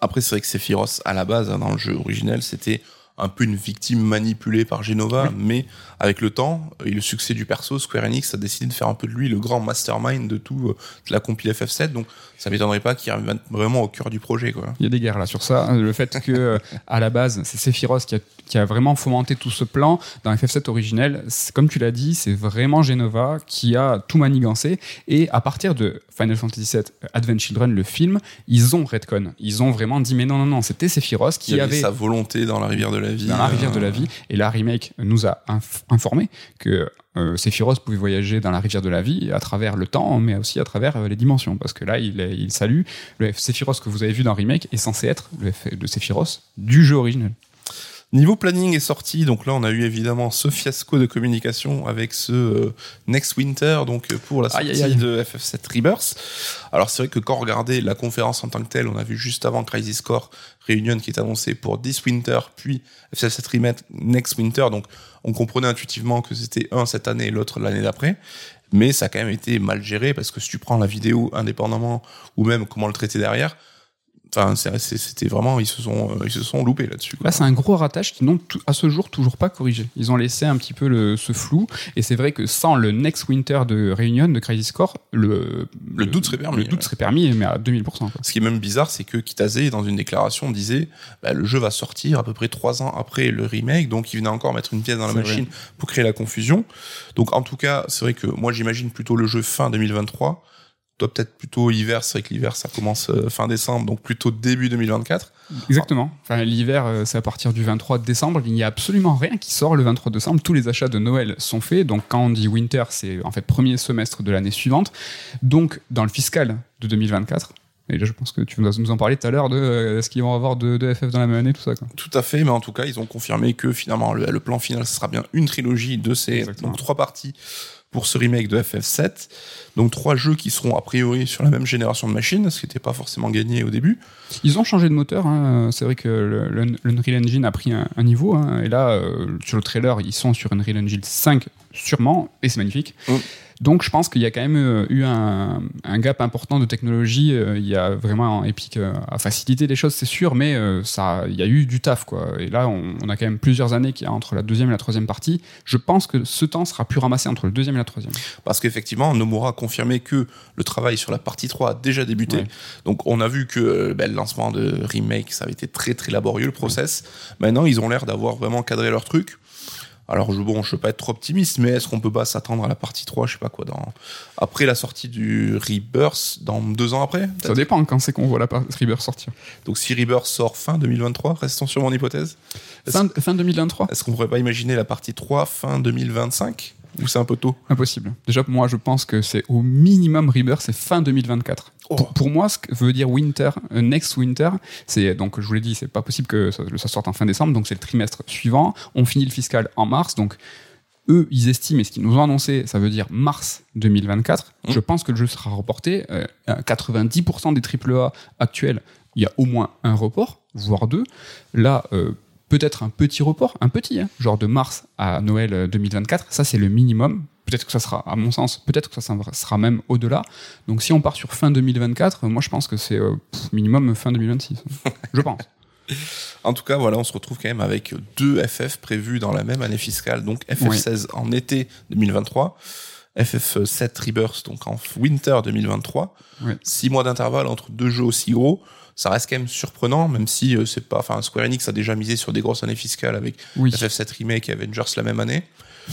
Après, c'est vrai que Sephiroth, à la base, hein, dans le jeu originel, c'était un peu une victime manipulée par Genova, mais avec le temps et le succès du perso, Square Enix a décidé de faire un peu de lui le grand mastermind de tout, euh, de la compile FF7, donc ça m'étonnerait pas qu'il revienne vraiment au cœur du projet, quoi. Il y a des guerres là sur ça. Le fait que, euh, à la base, c'est Sephiroth qui a, qui a vraiment fomenté tout ce plan dans FF7 originel. Comme tu l'as dit, c'est vraiment Genova qui a tout manigancé. Et à partir de Final Fantasy VII Advent Children, le film, ils ont retcon. Ils ont vraiment dit, mais non, non, non, c'était Sephiroth Qui qui avait avait sa volonté dans la rivière de la vie. dans la rivière euh, de la vie. Et la remake nous a inf- informé que euh, Sephiroth pouvait voyager dans la rivière de la vie à travers le temps, mais aussi à travers euh, les dimensions. Parce que là, il, est- il salue le Sephiroth que vous avez vu dans remake est censé être le F de Sephiroth du jeu originel. Niveau planning est sorti, donc là on a eu évidemment ce fiasco de communication avec ce euh, Next Winter, donc euh, pour la sortie Aïe, aïe, aïe. de FF7 Rebirth. Alors c'est vrai que quand on regardait la conférence en tant que telle, on a vu juste avant Crisis Core Reunion qui est annoncé pour This Winter, puis FF7 Remake Next Winter, donc on comprenait intuitivement que c'était un cette année et l'autre l'année d'après. Mais ça a quand même été mal géré parce que si tu prends la vidéo indépendamment ou même comment le traiter derrière, enfin c'était vraiment ils se sont euh, ils se sont loupés là-dessus. Là, c'est un gros ratage qui n'ont à ce jour toujours pas corrigé. Ils ont laissé un petit peu le, ce flou. Et c'est vrai que sans le Next Winter de Reunion de Crisis Core, le, Le doute serait permis, Le doute ouais. serait permis, mais à 2000%. quoi. Ce qui est même bizarre, c'est que Kitase, dans une déclaration, disait bah, le jeu va sortir à peu près trois ans après le remake, donc il venait encore mettre une pièce dans la machine pour créer la confusion. Donc en tout cas, c'est vrai que moi j'imagine plutôt le jeu fin 2023. Toi peut-être plutôt hiver, c'est vrai que l'hiver ça commence euh, fin décembre, donc plutôt début 2024. Exactement. Enfin, l'hiver, euh, c'est à partir du 23 décembre. Il n'y a absolument rien qui sort le 23 décembre. Tous les achats de Noël sont faits. Donc, quand on dit winter, c'est en fait premier semestre de l'année suivante. Donc, dans le fiscal de 2024. Et là, je pense que tu vas nous en parler tout à l'heure de euh, est-ce qu'ils vont avoir de, de FF dans la même année, tout ça. Quoi. Tout à fait, mais en tout cas, ils ont confirmé que finalement le, le plan final ce sera bien une trilogie de ces donc trois parties pour ce remake de FF7. Donc trois jeux qui seront a priori sur la même génération de machines, ce qui n'était pas forcément gagné au début. Ils ont changé de moteur. hein. C'est vrai que le- le- l'Unreal Engine a pris un, un niveau. hein. Et là, euh, sur le trailer, ils sont sur Unreal Engine 5, sûrement. Et c'est magnifique. Mm. Donc, je pense qu'il y a quand même euh, eu un, un gap important de technologie. Euh, Il y a vraiment Epic euh, à faciliter les choses, c'est sûr, mais ça, il y a eu du taf, quoi. Et là, on, on a quand même plusieurs années a entre la deuxième et la troisième partie. Je pense que ce temps sera plus ramassé entre le deuxième et la troisième. Parce qu'effectivement, Nomura a confirmé que le travail sur la partie 3 a déjà débuté. Ouais. Donc on a vu que ben, le lancement de remake, ça avait été très très laborieux le process. Maintenant, ils ont l'air d'avoir vraiment cadré leur truc. Alors je, bon, je veux pas être trop optimiste, mais est-ce qu'on peut pas s'attendre à la partie 3, je sais pas quoi, dans... après la sortie du Rebirth, dans deux ans après Ça dépend quand c'est qu'on voit la partie Rebirth sortir. Donc si Rebirth sort fin 2023, restons sur mon hypothèse. Fin, fin 2023 est-ce qu'on pourrait pas imaginer la partie 3 fin 2025 Ou c'est un peu tôt Impossible. Déjà, moi, je pense que c'est au minimum Rebirth, c'est fin 2024. Oh. Pour, pour moi, ce que veut dire winter, euh, next winter, c'est donc je vous l'ai dit, c'est pas possible que ça, ça sorte en fin décembre, donc c'est le trimestre suivant. On finit le fiscal en mars, donc eux, ils estiment, et ce qu'ils nous ont annoncé, ça veut dire mars 2024. Mmh. Je pense que le jeu sera reporté. Euh, à 90% des AAA actuels, il y a au moins un report, voire deux. Là, euh, peut-être un petit report, un petit, hein, genre de mars à Noël euh, 2024. Ça, c'est le minimum. Peut-être que ça sera, à mon sens, peut-être que ça sera même au-delà. Donc, si on part sur fin 2024, euh, moi, je pense que c'est euh, minimum fin 2026. je pense. [laughs] En tout cas, voilà, on se retrouve quand même avec deux FF prévus dans la même année fiscale, donc FF16 en été 2023, FF7 Rebirth donc en winter 2023. Ouais. Six mois d'intervalle entre deux jeux aussi gros. Ça reste quand même surprenant, même si euh, c'est pas. Enfin, Square Enix a déjà misé sur des grosses années fiscales avec Oui. FF7 Remake et Avengers la même année.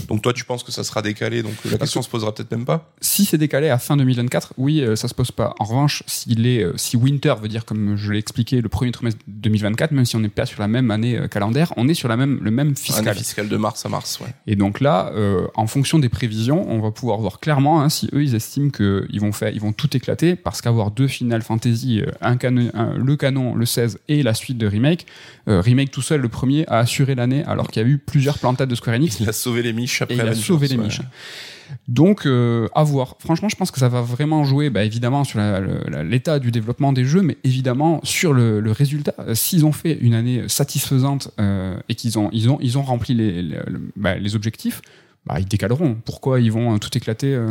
Donc toi, tu penses que ça sera décalé, donc la question se posera peut-être même pas. Si c'est décalé à fin 2024, oui, euh, ça se pose pas. En revanche, s'il est, euh, si Winter veut dire, comme je l'ai expliqué, le premier trimestre 2024, même si on n'est pas sur la même année euh, calendaire, on est sur la même, le même fiscal. Année fiscale de mars à mars, ouais. Et donc là, euh, en fonction des prévisions, on va pouvoir voir clairement hein, si eux ils estiment qu'ils vont faire, ils vont tout éclater parce qu'avoir deux Final Fantasy, un canon, un- le canon, le 16 et la suite de remake, euh, remake tout seul, le premier a assuré l'année alors qu'il y a eu plusieurs plantades de Square Enix Il a sauvé les miches après et il a sauvé les ouais. miches. Donc, euh, à voir. Franchement, je pense que ça va vraiment jouer, bah, évidemment, sur l'état du développement des jeux, mais évidemment sur le, le résultat. Euh, S'ils ont fait une année satisfaisante euh, et qu'ils ont, ils ont, ils ont rempli les, les, le- bah, les objectifs, bah, ils décaleront. Pourquoi ils vont tout éclater euh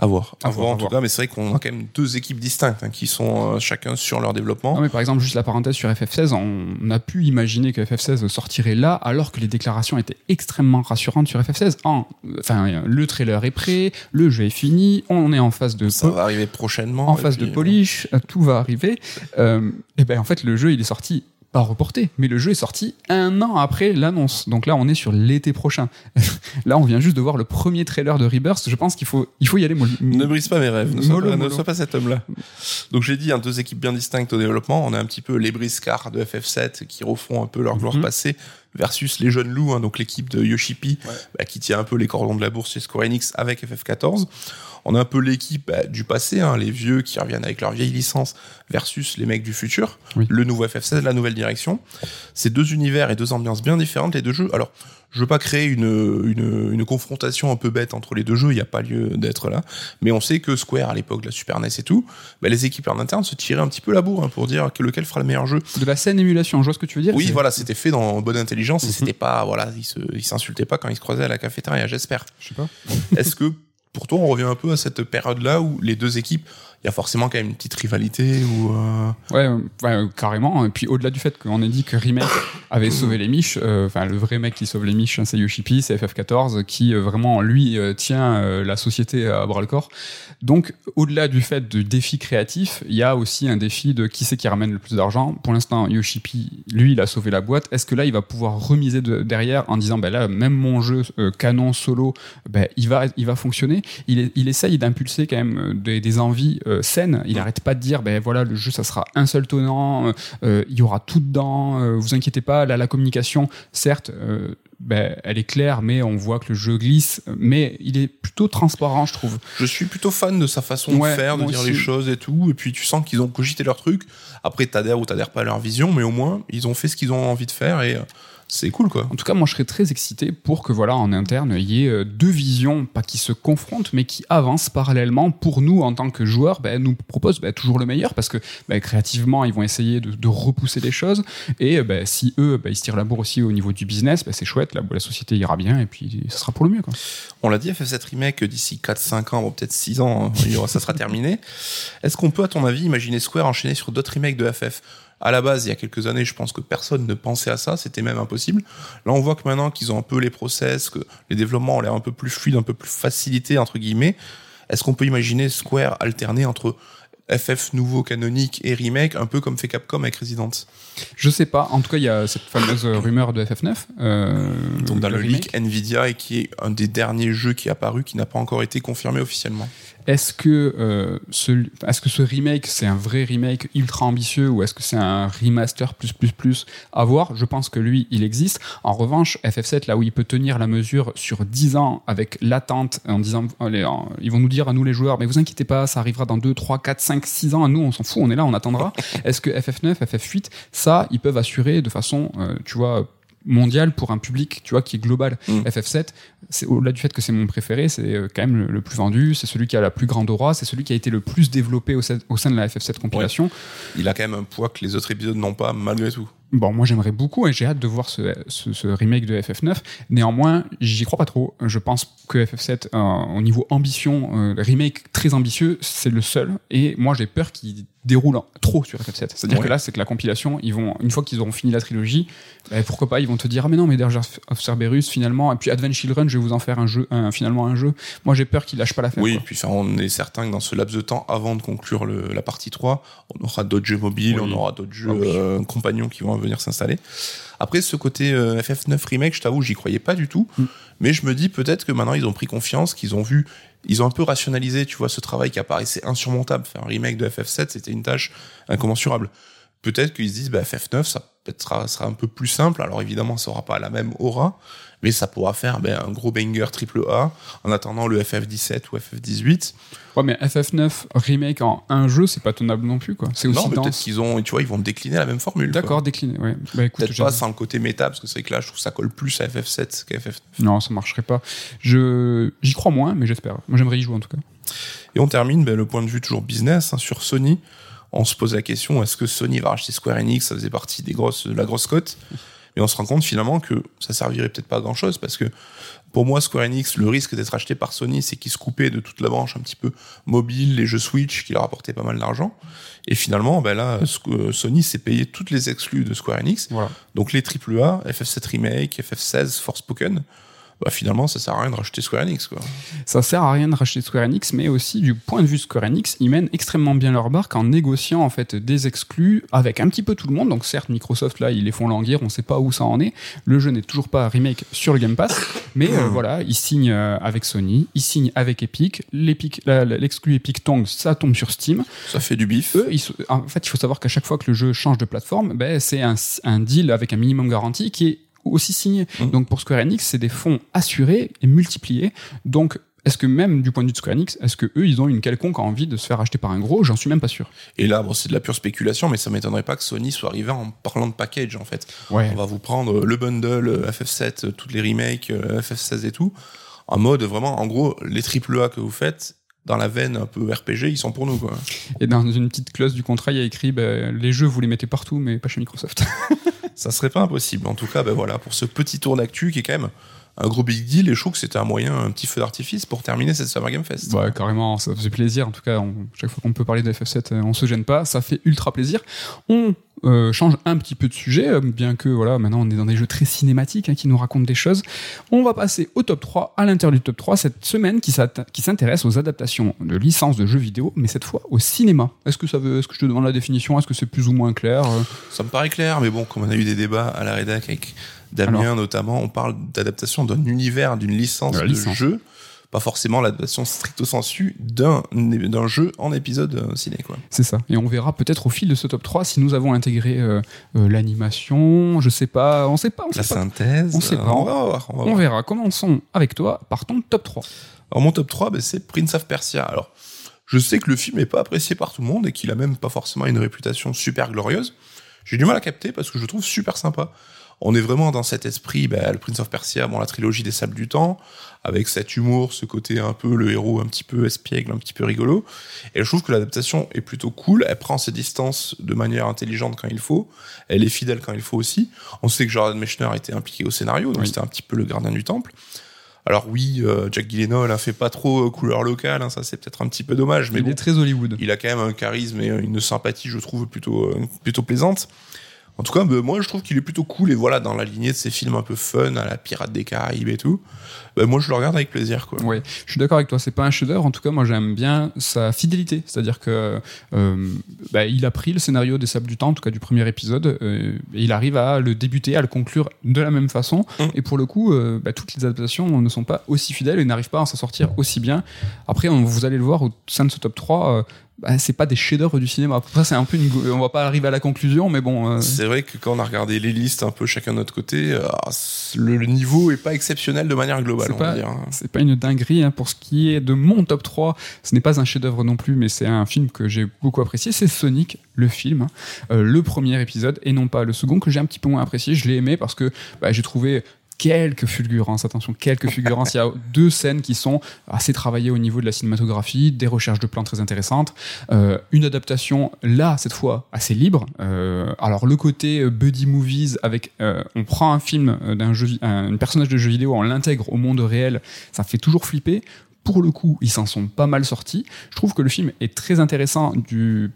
À voir. À, À voir, voir, en à tout voir. cas, mais c'est vrai qu'on a quand même deux équipes distinctes hein, qui sont euh, chacun sur leur développement. Non, mais par exemple, juste la parenthèse sur FF16, on a pu imaginer que FF16 sortirait là, alors que les déclarations étaient extrêmement rassurantes sur FF16. En, enfin, le trailer est prêt, le jeu est fini, on est en phase de Ça va arriver prochainement. en phase puis, de polish, euh, tout va arriver. Euh, et ben en fait, le jeu il est sorti pas reporté, mais le jeu est sorti un an après l'annonce. Donc là, on est sur l'été prochain. [laughs] là, on vient juste de voir le premier trailer de Rebirth. Je pense qu'il faut, il faut y aller. Ne brise pas mes rêves, ne sois, pas, ne mollo. sois pas cet homme-là. Donc j'ai dit, hein, deux équipes bien distinctes au développement. On a un petit peu les briscards de FF7 qui refont un peu leur gloire Mhm. passée versus les jeunes loups, hein, donc l'équipe de Yoshipi Ouais. bah, qui tient un peu les cordons de la bourse chez Square Enix avec FF14. On a un peu l'équipe bah, du passé, hein, les vieux qui reviennent avec leur vieille licence versus les mecs du futur, Oui. le nouveau FF16, la nouvelle direction. C'est deux univers et deux ambiances bien différentes, les deux jeux. Alors, je veux pas créer une, une, une confrontation un peu bête entre les deux jeux, il n'y a pas lieu d'être là. Mais on sait que Square, à l'époque de la Super NES et tout, bah, les équipes en interne se tiraient un petit peu la bourre hein, pour dire que lequel fera le meilleur jeu. De la scène émulation, je vois ce que tu veux dire. Oui, voilà, c'était fait dans bonne intelligence et Mhm. c'était pas, voilà, ils s'insultaient pas quand ils se croisaient à la cafétéria, j'espère. Je sais pas. Est-ce que pour toi, on revient un peu à cette période-là où les deux équipes, il y a forcément quand même une petite rivalité ou euh, Ouais, euh, ouais, carrément. Et puis au-delà du fait qu'on ait dit que Remake [coughs] avait sauvé les miches, euh, enfin le vrai mec qui sauve les miches, hein, c'est Yoshipi, c'est FF14 qui euh, vraiment lui tient la société à bras le corps. Donc au-delà du fait du défi créatif, il y a aussi un défi de qui c'est qui ramène le plus d'argent. Pour l'instant, Yoshipi, lui, il a sauvé la boîte. Est-ce que là, il va pouvoir remiser de- derrière en disant, ben là, même mon jeu canon solo, ben il va, il va fonctionner? Il, est- il essaye d'impulser quand même des, des envies euh, saines. Il arrête pas de dire, ben voilà, le jeu, ça sera un seul tenant, euh, euh, il y aura tout dedans. euh, vous inquiétez pas, là, la communication, certes. euh, ben, elle est claire, mais on voit que le jeu glisse. Mais il est plutôt transparent, je trouve. Je suis plutôt fan de sa façon Ouais, de faire, de dire aussi. les choses et tout. Et puis tu sens qu'ils ont cogité leur truc. Après, t'adhères ou t'adhères pas à leur vision, mais au moins, ils ont fait ce qu'ils ont envie de faire et c'est cool, quoi. En tout cas, moi, je serais très excité pour que, voilà, en interne, il y ait euh, deux visions, pas qui se confrontent, mais qui avancent parallèlement pour nous, en tant que joueurs, ben, nous proposent ben, toujours le meilleur, parce que ben, créativement, ils vont essayer de, de repousser les choses. Et ben, si eux, ils se tirent la bourre aussi au niveau du business, c'est chouette, la, la société ira bien, et puis ça sera pour le mieux. Quoi. On l'a dit, FF7 Remake, d'ici 4-5 ans, bon, peut-être 6 ans, hein, ça sera terminé. Est-ce qu'on peut, à ton avis, imaginer Square enchaîner sur d'autres remakes de FF À la base, il y a quelques années, je pense que personne ne pensait à ça, c'était même impossible. Là, on voit que maintenant qu'ils ont un peu les process, que les développements ont l'air un peu plus fluides, un peu plus facilités, entre guillemets, est-ce qu'on peut imaginer Square alterner entre FF nouveau canonique et remake, un peu comme fait Capcom avec Resident? Je sais pas, en tout cas, il y a cette fameuse [coughs] rumeur de FF9. euh, Donc dans le remake. leak Nvidia et qui est un des derniers jeux qui est apparu qui n'a pas encore été confirmé officiellement. Est-ce que, euh, ce, est-ce que ce remake, c'est un vrai remake ultra ambitieux ou est-ce que c'est un remaster plus plus plus à voir? Je pense que lui, il existe. En revanche, FF7, là où il peut tenir la mesure sur 10 ans avec l'attente en disant, allez, en- ils vont nous dire à nous les joueurs, mais vous inquiétez pas, ça arrivera dans 2, 3, 4, 5, 6 ans. À nous, on s'en fout, on est là, on attendra. [laughs] est-ce que FF9, FF8, ça, ils peuvent assurer de façon, euh, tu vois, mondiale pour un public, tu vois, qui est global. Mm. FF7, c'est au-delà du fait que c'est mon préféré, c'est euh, quand même le, le plus vendu, c'est celui qui a la plus grande aura, c'est celui qui a été le plus développé au, sein- au sein de la FF7 compilation. Il a quand même un poids que les autres épisodes n'ont pas, malgré tout. Bon, moi j'aimerais beaucoup et j'ai hâte de voir ce, ce, ce remake de FF9. Néanmoins, j'y crois pas trop. Je pense que FF7, euh, au niveau ambition, euh, remake très ambitieux, c'est le seul. Et moi j'ai peur qu'il déroule trop sur FF7. C'est-à-dire Ouais. que là, c'est que la compilation, ils vont, une fois qu'ils auront fini la trilogie, ben, pourquoi pas, ils vont te dire ah mais non, mais Dirge of Cerberus finalement, et puis Advent Children, je vais vous en faire un jeu, un- finalement un jeu. Moi j'ai peur qu'ils lâchent pas l'affaire. Oui, quoi. puis on est certain que dans ce laps de temps, avant de conclure le- la partie 3, on aura d'autres jeux mobiles, Oui. on aura d'autres jeux Ah oui. euh, compagnons qui vont venir s'installer. Après, ce côté euh, FF9 Remake, je t'avoue, j'y croyais pas du tout. Mm. Mais je me dis peut-être que maintenant, ils ont pris confiance, qu'ils ont vu, ils ont un peu rationalisé, tu vois, ce travail qui apparaissait insurmontable. Faire un remake de FF7, c'était une tâche incommensurable. Peut-être qu'ils se disent, bah, FF9, ça sera un peu plus simple. Alors évidemment, ça aura pas la même aura, mais ça pourra faire ben, un gros banger triple A en attendant le FF17 ou FF18. Ouais, mais FF9 remake en un jeu, c'est pas tenable non plus quoi. C'est aussi Non, mais peut-être qu'ils ont, tu vois, ils vont décliner la même formule. D'accord, décliné. Ouais. Bah écoute, Peut-être pas sans le côté méta, parce que c'est vrai que là, je trouve que ça colle plus à FF7 qu'à FF9. Non, ça marcherait pas. Je j'y crois moins, mais j'espère. Moi, j'aimerais y jouer en tout cas. Et on termine ben, le point de vue toujours business hein, sur Sony. On se pose la question est-ce que Sony va racheter Square Enix? Ça faisait partie des grosses, de la grosse cote. Mais on se rend compte finalement que ça servirait peut-être pas à grand chose parce que pour moi, Square Enix, le risque d'être acheté par Sony, c'est qu'ils se coupaient de toute la branche un petit peu mobile, les jeux Switch qui leur apportaient pas mal d'argent. Et finalement, ben là, euh, Sony s'est payé toutes les exclus de Square Enix. Voilà. Donc les AAA, FF7 Remake, FF16, Forspoken, bah finalement, ça sert à rien de racheter Square Enix. Quoi. Ça sert à rien de racheter Square Enix, mais aussi du point de vue Square Enix, ils mènent extrêmement bien leur barque en négociant en fait des exclus avec un petit peu tout le monde. Donc certes, Microsoft là, ils les font languir, on sait pas où ça en est. Le jeu n'est toujours pas remake sur le Game Pass, mais euh, voilà, ils signent euh, avec Sony, ils signent avec Epic. L'Epic, l'exclu Epic tombe, ça tombe sur Steam. Ça fait du bif. Eux, ils en fait, il faut savoir qu'à chaque fois que le jeu change de plateforme, ben, c'est un, un deal avec un minimum garantie qui est aussi signé. Mhm. Donc pour Square Enix, c'est des fonds assurés et multipliés. Donc est-ce que même du point de vue de Square Enix, est-ce que eux, ils ont une quelconque envie de se faire acheter par un gros? J'en suis même pas sûr. Et là, bon, c'est de la pure spéculation, mais ça m'étonnerait pas que Sony soit arrivé en parlant de package, en fait. Ouais. On va vous prendre le bundle euh, FF7, euh, toutes les remakes, euh, FF16 et tout, en mode vraiment, en gros, les AAA que vous faites, dans la veine un peu RPG, ils sont pour nous, quoi. Et dans une petite clause du contrat, il y a écrit ben, les jeux, vous les mettez partout, mais pas chez Microsoft. [laughs] Ça serait pas impossible. En tout cas, ben voilà, pour ce petit tour d'actu qui est quand même un gros big deal, et je trouve que c'était un moyen, un petit feu d'artifice pour terminer cette Summer Game Fest. Ouais, carrément, ça faisait plaisir. En tout cas, on- chaque fois qu'on peut parler de FF7, euh, on se gêne pas. Ça fait ultra plaisir. On euh, change un petit peu de sujet, euh, bien que voilà, maintenant on est dans des jeux très cinématiques hein, qui nous racontent des choses. On va passer au top 3, à l'intérieur du top 3, cette semaine qui s'intéresse aux adaptations de licences de jeux vidéo, mais cette fois au cinéma. Est-ce que ça veut, est-ce que je te demande la définition? Est-ce que c'est plus ou moins clair Euh, Ça me paraît clair, mais bon, comme on a eu des débats à la rédac avec Damien notamment, on parle d'adaptation d'un univers, d'une licence De la licence. jeu, pas forcément l'adaptation stricto sensu d'un d'un jeu en épisode euh, ciné, quoi. C'est ça. Et on verra peut-être au fil de ce top 3 si nous avons intégré euh, euh, l'animation, je sais pas, on sait pas, on La sait pas. synthèse, On sait pas. on va voir. On va On voir. verra. Commençons avec toi par ton top 3. Alors mon top 3, ben, c'est Prince of Persia. Alors, je sais que le film est pas apprécié par tout le monde et qu'il a même pas forcément une réputation super glorieuse. J'ai du mal à capter parce que je le trouve super sympa. On est vraiment dans cet esprit, ben, le Prince of Persia, bon, la trilogie des Sables du Temps, avec cet humour, ce côté un peu le héros un petit peu espiègle, un petit peu rigolo. Et je trouve que l'adaptation est plutôt cool. Elle prend ses distances de manière intelligente quand il faut. Elle est fidèle quand il faut aussi. On sait que Jordan Mechner était impliqué au scénario, donc Oui. c'était un petit peu le gardien du temple. Alors oui, euh, Jack Gyllenhaal a fait pas trop euh, couleur locale, hein, ça c'est peut-être un petit peu dommage, mais il bon, est très Hollywood. il a quand même un charisme et une sympathie, je trouve, plutôt, euh, plutôt plaisante. En tout cas, bah, moi, je trouve qu'il est plutôt cool. Et voilà, dans la lignée de ces films un peu fun, à la Pirate des Caraïbes et tout, bah, moi, je le regarde avec plaisir. Quoi. Ouais, je suis d'accord avec toi. C'est pas un chef-d'œuvre. En tout cas, moi, j'aime bien sa fidélité. C'est-à-dire que euh, bah, il a pris le scénario des Sables du Temps, en tout cas du premier épisode, euh, et il arrive à le débuter, à le conclure de la même façon. Mm. Et pour le coup, euh, bah, toutes les adaptations ne sont pas aussi fidèles et n'arrivent pas à s'en sortir aussi bien. Après, on- vous allez le voir au sein de ce top 3. euh, bah, c'est pas des chefs-d'œuvre du cinéma. Après, c'est un peu une, on va pas arriver à la conclusion, mais bon. euh, C'est vrai que quand on a regardé les listes un peu chacun de notre côté, euh, le, le niveau est pas exceptionnel de manière globale, C'est pas- hein. C'est pas une dinguerie hein. pour ce qui est de mon top 3. Ce n'est pas un chef-d'œuvre non plus, mais c'est un film que j'ai beaucoup apprécié. C'est Sonic, le film, hein. Euh, le premier épisode, et non pas le second que j'ai un petit peu moins apprécié. Je l'ai aimé parce que bah, j'ai trouvé quelques fulgurances, attention, quelques fulgurances. Il y a [laughs] deux scènes qui sont assez travaillées au niveau de la cinématographie, des recherches de plans très intéressantes, euh, une adaptation là cette fois assez libre. Euh, alors le côté euh, buddy movies avec, euh, on prend un film d'un jeu, un personnage de jeu vidéo, on l'intègre au monde réel, ça fait toujours flipper. Pour le coup, ils s'en sont pas mal sortis. Je trouve que le film est très intéressant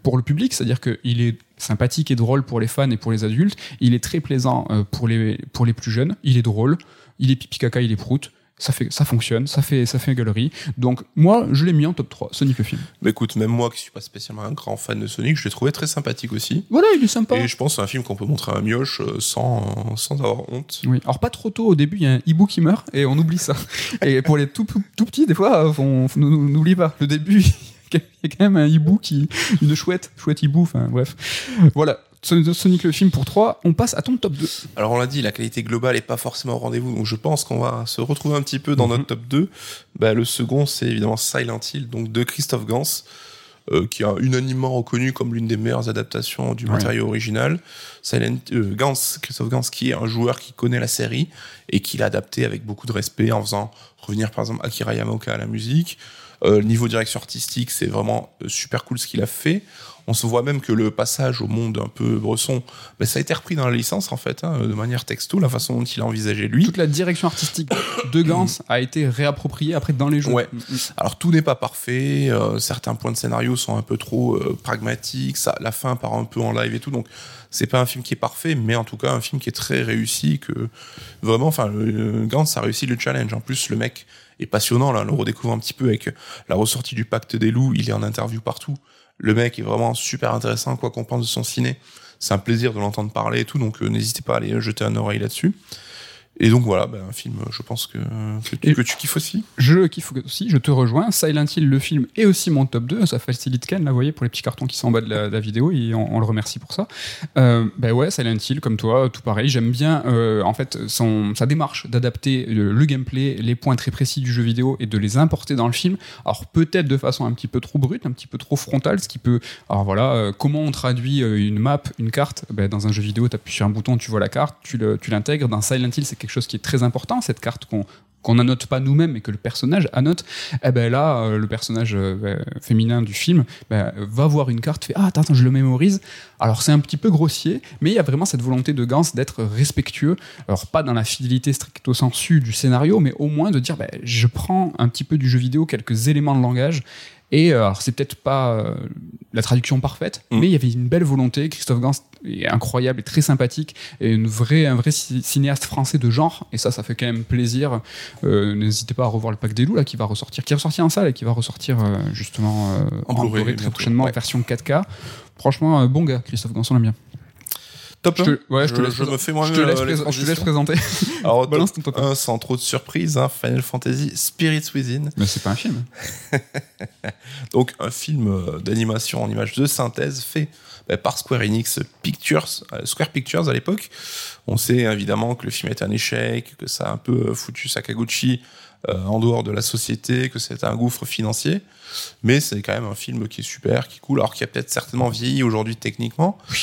pour le public, c'est-à-dire qu'il est sympathique et drôle pour les fans et pour les adultes. Il est très plaisant euh, pour les, pour les plus jeunes. Il est drôle. Il est pipi caca, il est prout. Ça, fait, ça fonctionne, ça fait, ça fait galerie. Donc, moi, je l'ai mis en top 3, Sonic le film. Mais écoute, même moi qui suis pas spécialement un grand fan de Sonic, je l'ai trouvé très sympathique aussi. Voilà, il est sympa. Et je pense que c'est un film qu'on peut montrer à un mioche euh, sans, sans avoir honte. Oui. Alors, pas trop tôt au début, il y a un hibou qui meurt et on oublie ça. [laughs] et pour les tout, tout petits, des fois, euh, on on n'oublie pas. Le début, [laughs] il y a quand même un hibou qui. Une chouette, chouette hibou, enfin bref. Voilà. Son- Sonic le film pour 3, on passe à ton top 2. Alors on l'a dit, la qualité globale est pas forcément au rendez-vous, donc je pense qu'on va se retrouver un petit peu dans Mhm. notre top 2. Bah, le second, c'est évidemment Silent Hill, donc de Christophe Gans, euh, qui a unanimement reconnu comme l'une des meilleures adaptations du Ouais. matériau original. Silent euh, Gans, Christophe Gans, qui est un joueur qui connaît la série et qui l'a adapté avec beaucoup de respect en faisant revenir par exemple Akira Yamaoka à la musique. Euh, le niveau direction artistique, c'est vraiment euh, super cool ce qu'il a fait. On se voit même que le passage au monde un peu bresson, ben, ça a été repris dans la licence en fait, hein, de manière texto, la façon dont il a envisagé lui. Toute la direction artistique de [coughs] Gans a été réappropriée après dans les jeux. Ouais. Mm, mm. Alors tout n'est pas parfait, euh, certains points de scénario sont un peu trop euh, pragmatiques, ça, la fin part un peu en live et tout, donc c'est pas un film qui est parfait, mais en tout cas un film qui est très réussi, que vraiment, enfin, le- Gans a réussi le challenge. En plus, le mec est passionnant, là, on le redécouvre un petit peu avec la ressortie du Pacte des loups, il est en interview partout. Le mec est vraiment super intéressant, quoi qu'on pense de son ciné. C'est un plaisir de l'entendre parler et tout, donc euh, n'hésitez pas à aller jeter un oreille là-dessus. Et donc voilà, ben, un film, je pense que, que, tu- que tu kiffes aussi. Je le kiffe aussi, je te rejoins. Silent Hill, le film, est aussi mon top 2. Ça facilite Ken, là, vous voyez, pour les petits cartons qui sont en bas de la, de la vidéo, et on, on le remercie pour ça. Euh, ben ouais, Silent Hill, comme toi, tout pareil. J'aime bien, euh, en fait, son, sa démarche d'adapter le, le gameplay, les points très précis du jeu vidéo et de les importer dans le film. Alors, peut-être de façon un petit peu trop brute, un petit peu trop frontale, ce qui peut. Alors voilà, euh, comment on traduit euh, une map, une carte? Ben, Dans un jeu vidéo, tu appuies sur un bouton, tu vois la carte, tu le- tu l'intègres. Dans Silent Hill, c'est quelque chose qui est très important, cette carte qu'on qu'on annote pas nous-mêmes, mais que le personnage annote, eh ben là, euh, le personnage euh, euh, féminin du film ben, va voir une carte, fait ah attends, attends, je le mémorise. Alors c'est un petit peu grossier, mais il y a vraiment cette volonté de Gans d'être respectueux. Alors pas dans la fidélité stricto sensu du scénario, mais au moins de dire ben, je prends un petit peu du jeu vidéo, quelques éléments de langage. Et euh, alors c'est peut-être pas euh, la traduction parfaite, Mm. mais il y avait une belle volonté. Christophe Gans est incroyable et très sympathique et une vraie, un vrai ci- cinéaste français de genre. Et ça, ça fait quand même plaisir. Euh, N'hésitez pas à revoir le pack des loups là qui va ressortir, qui est ressorti en salle et qui va ressortir euh, justement euh, En en Blu-ray, Blu-ray très bientôt. prochainement Ouais. version 4K. Franchement, bon gars, Christophe Gans, on l'aime bien. Top Je 1. te, ouais, je, te laisse, je me fais je moi-même te laisse, euh, les prés- je te laisse présenter. [laughs] Alors, [laughs] Balance top ton top 1, sans trop de surprise, hein, Final Fantasy Spirits Within. Mais c'est pas un film. [laughs] Donc, un film euh, d'animation en images de synthèse fait bah, par Square Enix Pictures, euh, Square Pictures à l'époque. On sait évidemment que le film est un échec, que ça a un peu euh, foutu Sakaguchi euh, en dehors de la société, que c'est un gouffre financier. Mais c'est quand même un film qui est super, qui est cool, alors qui a peut-être certainement vieilli aujourd'hui techniquement. Oui.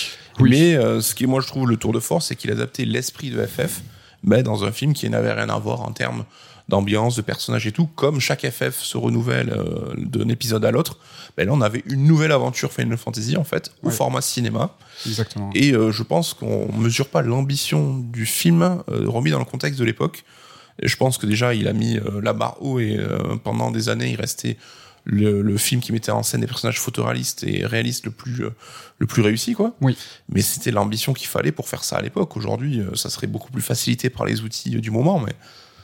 Mais euh, ce qui moi, je trouve le tour de force, c'est qu'il a adapté l'esprit de FF, mais dans un film qui n'avait rien à voir en termes d'ambiance, de personnages et tout. Comme chaque FF se renouvelle euh, d'un épisode à l'autre, ben là, on avait une nouvelle aventure Final Fantasy, en fait, au Ouais. format cinéma. Exactement. Et euh, je pense qu'on mesure pas l'ambition du film remis dans le contexte de l'époque. Je pense que déjà, il a mis la barre haut et pendant des années, il restait le, le film qui mettait en scène des personnages photoréalistes et réalistes le plus euh, le plus réussi quoi. Oui. Mais c'était l'ambition qu'il fallait pour faire ça à l'époque. Aujourd'hui, euh, ça serait beaucoup plus facilité par les outils euh, du moment, mais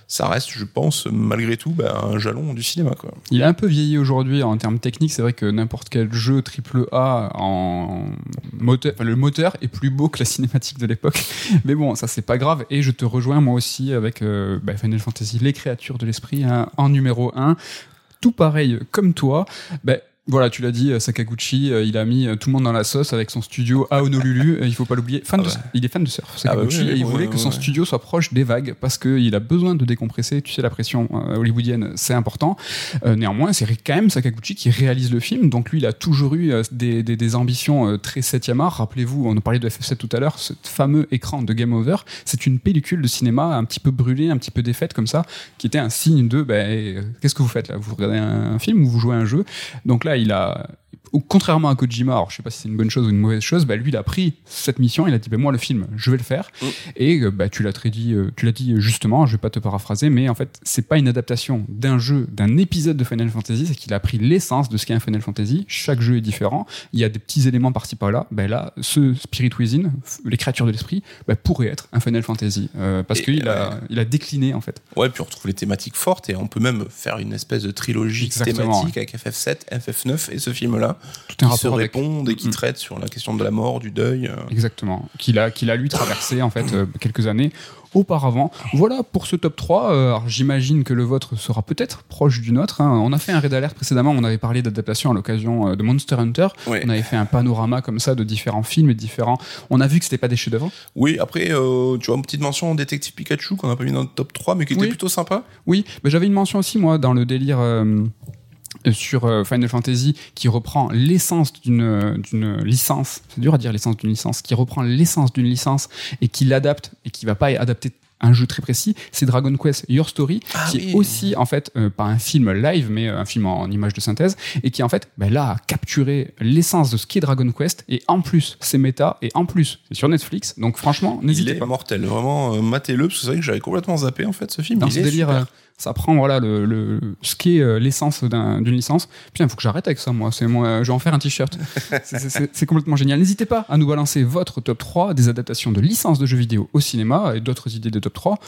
ça reste, je pense, malgré tout, ben, un jalon du cinéma quoi. Il a un peu vieilli aujourd'hui en termes techniques. C'est vrai que n'importe quel jeu triple A en moteur, enfin, le moteur est plus beau que la cinématique de l'époque. [laughs] Mais bon, ça c'est pas grave. Et je te rejoins moi aussi avec euh, bah, Final Fantasy, les créatures de l'esprit hein, en numéro 1 Tout pareil comme toi. Ben, voilà, tu l'as dit, euh, Sakaguchi, euh, il a mis euh, tout le monde dans la sauce avec son studio à Honolulu. [laughs] il faut pas l'oublier. Fan Ah de- ouais. Il est fan de surf, Ah Sakaguchi, bah oui, et il ouais, voulait ouais, que son studio soit proche des vagues parce qu'il a besoin de décompresser. Tu sais, la pression euh, hollywoodienne, c'est important. Euh, néanmoins, c'est quand même Sakaguchi qui réalise le film. Donc lui, il a toujours eu euh, des, des- des ambitions très 7 art. Rappelez-vous, on a parlé de FF7 tout à l'heure, ce fameux écran de Game Over. C'est une pellicule de cinéma un petit peu brûlée, un petit peu défaite comme ça, qui était un signe de ben, euh, qu'est-ce que vous faites là? Vous regardez un, un film ou vous jouez à un jeu? Donc là, il a contrairement à Kojima, alors je sais pas si c'est une bonne chose ou une mauvaise chose, bah lui il a pris cette mission, il a dit bah moi le film, je vais le faire. Mm. Et euh, bah tu l'as très dit, euh, tu l'as dit justement, je vais pas te paraphraser, mais en fait c'est pas une adaptation d'un jeu, d'un épisode de Final Fantasy, c'est qu'il a pris l'essence de ce qu'est un Final Fantasy. Chaque jeu est différent, il y a des petits éléments par-ci par-là. Bah là, ce Spirit Within, les créatures de l'esprit, bah, pourrait être un Final Fantasy euh, parce qu'il a, ouais. il a décliné en fait. Ouais, puis on retrouve les thématiques fortes et on peut même faire une espèce de trilogie Exactement, thématique avec FF7, FF9 et ce film-là Tout un qui se avec répondent et qui Mm. traitent sur la question de la mort, du deuil. euh. Exactement. Qu'il a, qu'il a lui traversé en fait euh, quelques années auparavant. Voilà pour ce top 3. Euh, alors, j'imagine que le vôtre sera peut-être proche du nôtre. hein. On a fait un raid alert précédemment. On avait parlé d'adaptation à l'occasion euh, de Monster Hunter. Ouais. On avait fait un panorama comme ça de différents films et différents. On a vu que c'était pas des chefs-d'œuvre. Oui, après, euh, tu vois, une petite mention Détective Pikachu qu'on n'a pas mis dans le top 3, mais qui était Oui. plutôt sympa. Oui, mais j'avais une mention aussi moi dans le délire. euh, sur euh, Final Fantasy qui reprend l'essence d'une d'une licence, c'est dur à dire l'essence d'une licence, qui reprend l'essence d'une licence et qui l'adapte et qui va pas adapter un jeu très précis, c'est Dragon Quest Your Story, Ah qui oui. est aussi en fait euh, pas un film live, mais euh, un film en image de synthèse, et qui en fait ben, là a capturé l'essence de ce qu'est Dragon Quest, et en plus c'est méta, et en plus c'est sur Netflix, donc franchement Il n'hésitez est pas. mortel, vraiment, euh, matez-le, parce que c'est vrai que j'avais complètement zappé en fait ce film. dans Il ce est délire, super. euh, ça prend voilà le, le ce qui est euh, l'essence d'un- d'une licence. Putain, il faut que j'arrête avec ça, moi. C'est moi, je vais en faire un t-shirt. [laughs] C'est- complètement génial. N'hésitez pas à nous balancer votre top 3 des adaptations de licences de jeux vidéo au cinéma et d'autres idées des top 3.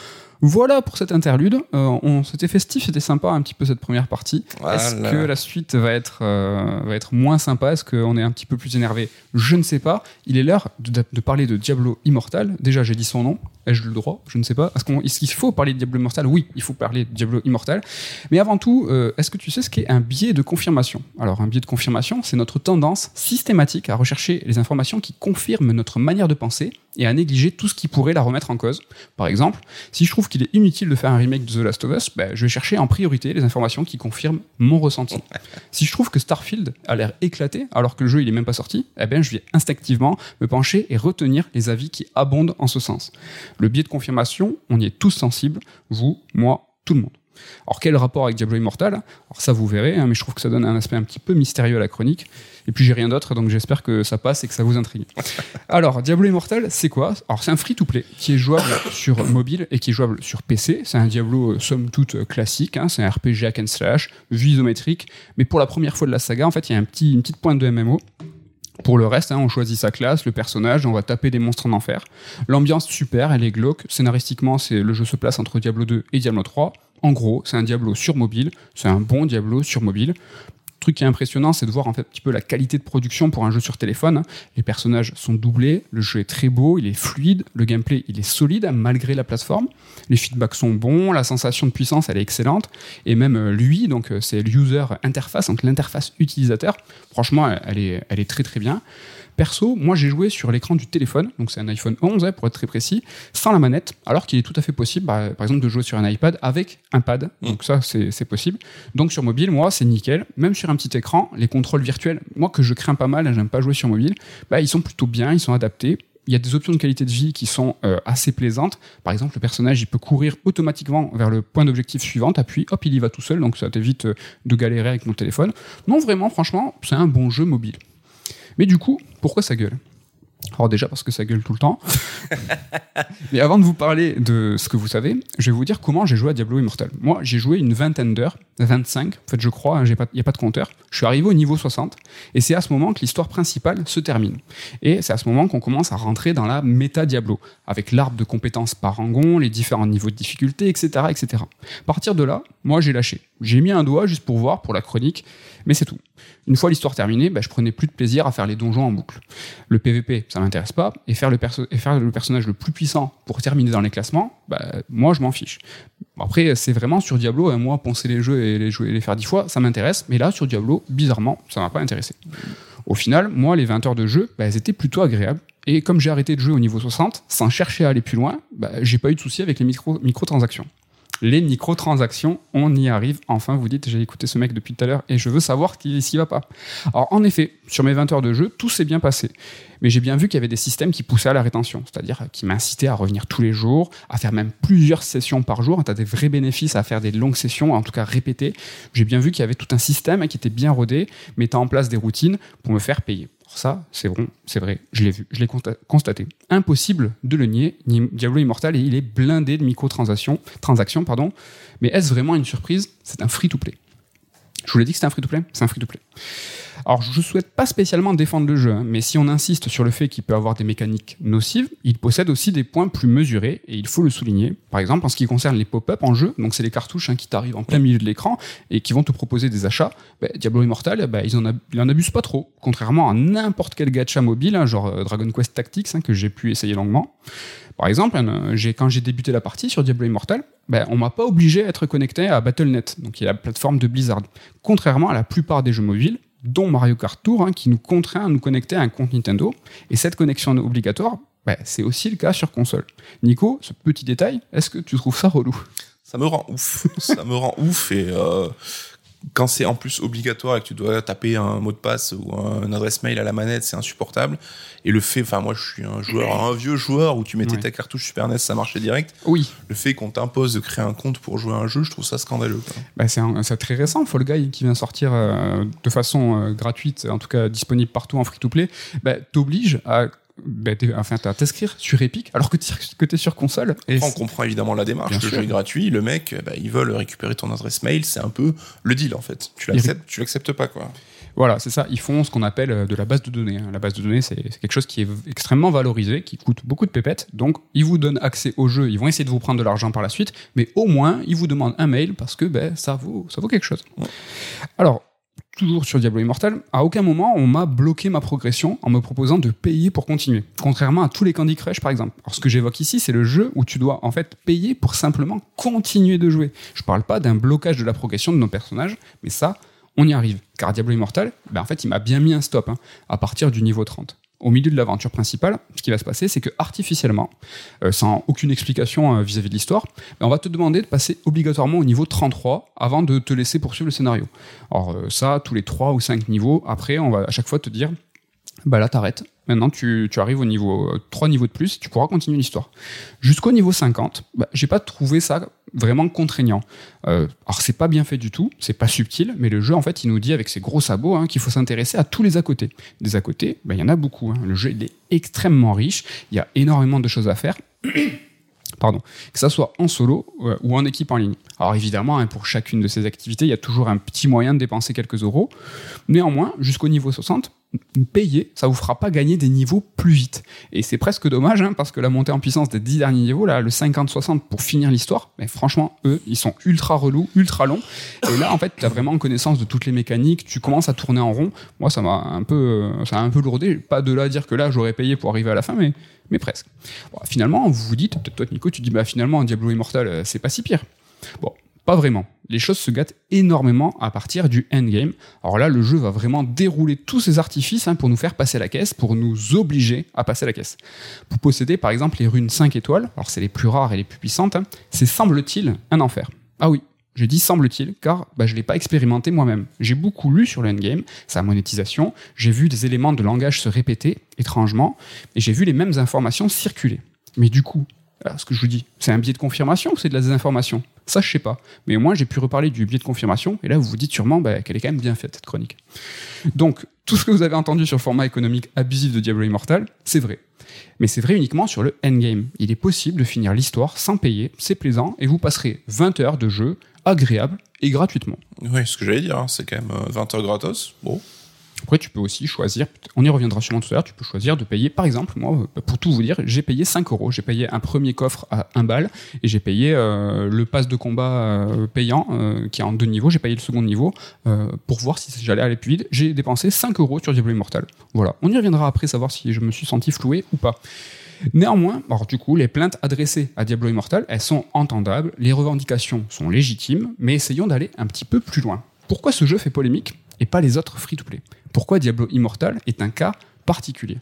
Voilà pour cette interlude. Euh, on c'était festif, c'était sympa un petit peu cette première partie. Est-ce que la suite va être euh, va être moins sympa? Est-ce qu'on est un petit peu plus énervé? Je ne sais pas. Il est l'heure de, de parler de Diablo Immortal. Déjà, j'ai dit son nom. Ai-je le droit? Je ne sais pas. Est-ce qu'il faut parler de Diablo Immortal? Oui, il faut parler de Diablo Immortal. Mais avant tout, euh, est-ce que tu sais ce qu'est un biais de confirmation? Alors, un biais de confirmation, c'est notre tendance systématique à rechercher les informations qui confirment notre manière de penser et à négliger tout ce qui pourrait la remettre en cause. Par exemple, si je trouve qu'il est inutile de faire un remake de The Last of Us, ben, je vais chercher en priorité les informations qui confirment mon ressenti. si je trouve que Starfield a l'air éclaté alors que le jeu il est même pas sorti, eh ben, je vais instinctivement me pencher et retenir les avis qui abondent en ce sens. Le biais de confirmation, on y est tous sensibles, vous, moi, tout le monde. Alors quel rapport avec Diablo Immortal? Alors ça vous verrez, hein, mais je trouve que ça donne un aspect un petit peu mystérieux à la chronique. Et puis j'ai rien d'autre, donc j'espère que ça passe et que ça vous intrigue. [laughs] Alors Diablo Immortal, c'est quoi? Alors c'est un free-to-play qui est jouable sur mobile et qui est jouable sur PC. C'est un Diablo euh, somme toute euh, classique, hein, c'est un RPG hack and slash, vue isométrique, mais pour la première fois de la saga, en fait, il y a un petit, une petite pointe de MMO. Pour le reste, hein, on choisit sa classe, le personnage, on va taper des monstres en enfer. L'ambiance super, elle est glauque. Scénaristiquement, c'est le jeu se place entre Diablo 2 et Diablo 3. En gros, c'est un Diablo sur mobile, c'est un bon Diablo sur mobile. Le truc qui est impressionnant, c'est de voir en fait un petit peu la qualité de production pour un jeu sur téléphone. Les personnages sont doublés, le jeu est très beau, il est fluide, le gameplay il est solide malgré la plateforme. Les feedbacks sont bons, la sensation de puissance elle est excellente et même euh, lui, donc euh, c'est l'user interface, l'interface utilisateur. Franchement, elle est, elle est très très bien. Perso, moi j'ai joué sur l'écran du téléphone, donc c'est un iPhone 11 hein, pour être très précis, sans la manette, alors qu'il est tout à fait possible, bah, par exemple, de jouer sur un iPad avec un pad. Donc ça, c'est c'est possible. Donc sur mobile, moi, c'est nickel. Même sur un petit écran, les contrôles virtuels, moi que je crains pas mal, hein, j'aime pas jouer sur mobile, bah, ils sont plutôt bien, ils sont adaptés. Il y a des options de qualité de vie qui sont euh, assez plaisantes. Par exemple, le personnage, il peut courir automatiquement vers le point d'objectif suivant, appuie, hop, il y va tout seul, donc ça t'évite euh, de galérer avec mon téléphone. Non, vraiment, franchement, c'est un bon jeu mobile. Mais du coup, pourquoi ça gueule? Alors déjà parce que ça gueule tout le temps. [laughs] Mais avant de vous parler de ce que vous savez, je vais vous dire comment j'ai joué à Diablo Immortal. Moi, j'ai joué une vingtaine d'heures, 25, en fait je crois, il n'y a pas de compteur. Je suis arrivé au niveau 60, et c'est à ce moment que l'histoire principale se termine. Et c'est à ce moment qu'on commence à rentrer dans la méta Diablo, avec l'arbre de compétences par rangon, les différents niveaux de difficulté, etc. etc. À partir de là, moi j'ai lâché. J'ai mis un doigt juste pour voir, pour la chronique, mais c'est tout. Une fois l'histoire terminée, bah, je prenais plus de plaisir à faire les donjons en boucle. Le PVP, ça m'intéresse pas, et faire, le et personnage le plus puissant pour terminer dans les classements, bah, moi je m'en fiche. Après, c'est vraiment sur Diablo, moi, penser les jeux et les jouer les faire dix fois, ça m'intéresse, mais là, sur Diablo, bizarrement, ça m'a pas intéressé. Au final, moi, les 20 heures de jeu, bah, elles étaient plutôt agréables. Et comme j'ai arrêté de jouer au niveau 60, sans chercher à aller plus loin, j'ai pas eu de soucis avec les micro microtransactions les microtransactions, on y arrive. Enfin, vous dites, j'ai écouté ce mec depuis tout à l'heure et je veux savoir s'il va pas. Alors, en effet, sur mes 20 heures de jeu, tout s'est bien passé. Mais j'ai bien vu qu'il y avait des systèmes qui poussaient à la rétention, c'est-à-dire qui m'incitaient à revenir tous les jours, à faire même plusieurs sessions par jour. Tu as des vrais bénéfices à faire des longues sessions, en tout cas répétées. J'ai bien vu qu'il y avait tout un système qui était bien rodé, mettant en place des routines pour me faire payer ça, c'est bon, c'est vrai, je l'ai vu, je l'ai constaté. Impossible de le nier, Diablo Immortal, et il est blindé de microtransactions, transactions, pardon. Mais est-ce vraiment une surprise? C'est un free-to-play. Je vous l'ai dit que c'était un free-to-play? C'est un free-to-play. Alors, je ne souhaite pas spécialement défendre le jeu, hein, mais si on insiste sur le fait qu'il peut avoir des mécaniques nocives, il possède aussi des points plus mesurés, et il faut le souligner. Par exemple, en ce qui concerne les pop-up en jeu, donc c'est les cartouches hein, qui t'arrivent en plein milieu de l'écran et qui vont te proposer des achats, bah, Diablo Immortal, bah, ils, en en abusent pas trop, contrairement à n'importe quel gacha mobile, hein, genre euh, Dragon Quest Tactics, que j'ai pu essayer longuement. Par exemple, quand j'ai débuté la partie sur Diablo Immortal, ben, on m'a pas obligé à être connecté à Battle.net, donc qui est la plateforme de Blizzard. Contrairement à la plupart des jeux mobiles, dont Mario Kart Tour, hein, qui nous contraint à nous connecter à un compte Nintendo. Et cette connexion obligatoire, bah, c'est aussi le cas sur console. Nico, ce petit détail, est-ce que tu trouves ça relou? Ça me rend ouf. ça me rend ouf et euh, quand c'est en plus obligatoire et que tu dois taper un mot de passe ou une adresse mail à la manette, c'est insupportable. Et le fait, enfin moi je suis un joueur, un vieux joueur où tu mettais ta cartouche Super NES, ça marchait direct. Oui. Le fait qu'on t'impose de créer un compte pour jouer à un jeu, je trouve ça scandaleux. Bah, c'est très récent, Fall Guy qui vient sortir euh, de façon euh, gratuite, en tout cas disponible partout en free-to-play, bah, t'oblige à bah, enfin, à t'inscrire sur Epic alors que tu es sur console. Et on comprend évidemment la démarche. le jeu est gratuit, le mec, bah, ils veulent récupérer ton adresse mail, c'est un peu le deal en fait. Tu l'acceptes, tu l'acceptes pas quoi. Voilà, c'est ça. Ils font ce qu'on appelle euh, de la base de données. Hein. La base de données, c'est quelque chose qui est extrêmement valorisé, qui coûte beaucoup de pépettes. Donc, ils vous donnent accès au jeu. Ils vont essayer de vous prendre de l'argent par la suite, mais au moins, ils vous demandent un mail parce que ben, ça, vaut, ça vaut quelque chose. Alors, toujours sur Diablo Immortal, à aucun moment on m'a bloqué ma progression en me proposant de payer pour continuer. Contrairement à tous les Candy Crush par exemple. Alors ce que j'évoque ici, c'est le jeu où tu dois en fait payer pour simplement continuer de jouer. Je parle pas d'un blocage de la progression de nos personnages, mais ça, on y arrive. Car Diablo Immortal, ben en fait, il m'a bien mis un stop hein, à partir du niveau 30 au milieu de l'aventure principale, ce qui va se passer, c'est que artificiellement, euh, sans aucune explication euh, vis-à-vis de l'histoire, ben, on va te demander de passer obligatoirement au niveau 33 avant de te laisser poursuivre le scénario. Alors euh, ça, tous les 3 ou 5 niveaux, après, on va à chaque fois te dire, bah là, t'arrêtes. Maintenant, tu, tu, arrives au niveau 3 niveaux de plus, tu pourras continuer l'histoire. Jusqu'au niveau 50, bah, j'ai pas trouvé ça vraiment contraignant. Euh, alors c'est pas bien fait du tout, c'est pas subtil, mais le jeu en fait il nous dit avec ses gros sabots hein, qu'il faut s'intéresser à tous les à côté. Des à côté, ben, il y en a beaucoup. Hein. Le jeu il est extrêmement riche, il y a énormément de choses à faire. [coughs] Pardon, que ça soit en solo euh, ou en équipe en ligne. Alors évidemment, hein, pour chacune de ces activités, il y a toujours un petit moyen de dépenser quelques euros. Néanmoins, jusqu'au niveau 60, payer, ça vous fera pas gagner des niveaux plus vite. Et c'est presque dommage, hein, parce que la montée en puissance des 10 derniers niveaux, là, le 50-60 pour finir l'histoire, mais franchement, eux, ils sont ultra relous, ultra longs. Et là, en fait, tu as vraiment connaissance de toutes les mécaniques, tu commences à tourner en rond. Moi, ça m'a un peu, ça a un peu lourdé. Pas de là à dire que là, j'aurais payé pour arriver à la fin, mais, mais presque. finalement, vous vous dites, peut-être toi, Nico, tu dis, bah finalement, Diablo Immortal, euh, c'est pas si pire. Bon, pas vraiment. Les choses se gâtent énormément à partir du endgame. Alors là, le jeu va vraiment dérouler tous ses artifices hein, pour nous faire passer la caisse, pour nous obliger à passer la caisse. Pour posséder par exemple les runes 5 étoiles, alors c'est les plus rares et les plus puissantes, hein, c'est semble-t-il un enfer. Ah oui, je dis semble-t-il, car bah, je ne l'ai pas expérimenté moi-même. J'ai beaucoup lu sur le endgame, sa monétisation, j'ai vu des éléments de langage se répéter étrangement, et j'ai vu les mêmes informations circuler. Mais du coup, Alors, ce que je vous dis, c'est un biais de confirmation ou c'est de la désinformation? Ça, je sais pas. Mais au moins, j'ai pu reparler du biais de confirmation, et là, vous vous dites sûrement bah, qu'elle est quand même bien faite, cette chronique. Donc, tout ce que vous avez entendu sur le format économique abusif de Diablo Immortal, c'est vrai. Mais c'est vrai uniquement sur le endgame. Il est possible de finir l'histoire sans payer, c'est plaisant, et vous passerez 20 heures de jeu agréable et gratuitement. Oui, ce que j'allais dire, hein, c'est quand même euh, 20 heures gratos. Bon. Après, tu peux aussi choisir, on y reviendra sûrement tout à l'heure, tu peux choisir de payer, par exemple, moi, euh, pour tout vous dire, j'ai payé 5 euros. J'ai payé un premier coffre à 1 balle et j'ai payé euh, le pass de combat euh, payant qui est en deux niveaux. J'ai payé le second niveau pour voir si j'allais aller plus vite. J'ai dépensé 5 euros sur Diablo Immortal. Voilà. On y reviendra après, savoir si je me suis senti floué ou pas. Néanmoins, alors du coup, les plaintes adressées à Diablo Immortal, elles sont entendables, les revendications sont légitimes, mais essayons d'aller un petit peu plus loin. Pourquoi ce jeu fait polémique? Et pas les autres free-to-play Pourquoi Diablo Immortal est un cas particulier?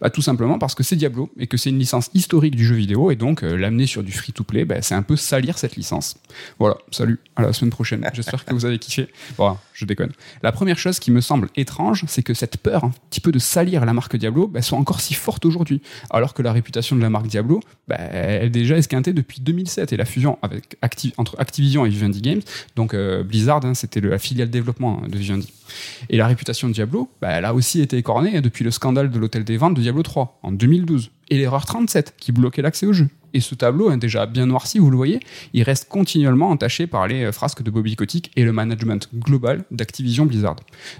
Bah, tout simplement parce que c'est Diablo et que c'est une licence historique du jeu vidéo et donc euh, l'amener sur du free-to-play, bah, c'est un peu salir cette licence. Voilà, salut, à la semaine prochaine. J'espère que vous avez kiffé. Voilà, je déconne. La première chose qui me semble étrange, c'est que cette peur un petit peu de salir la marque Diablo bah, soit encore si forte aujourd'hui, alors que la réputation de la marque Diablo, bah, elle est déjà esquintée depuis 2007 et la fusion avec entre Activision et Vivendi Games, donc euh, Blizzard, hein, c'était la filiale développement hein, de Vivendi. Et la réputation de Diablo, bah, elle a aussi été écornée depuis le scandale de l'hôtel des ventes de Diablo 3 en 2012 et l'erreur 37 qui bloquait l'accès au jeu. Et ce tableau, déjà bien noirci, vous le voyez, il reste continuellement entaché par les euh, frasques de Bobby Kotick et le management global d'Activision Blizzard.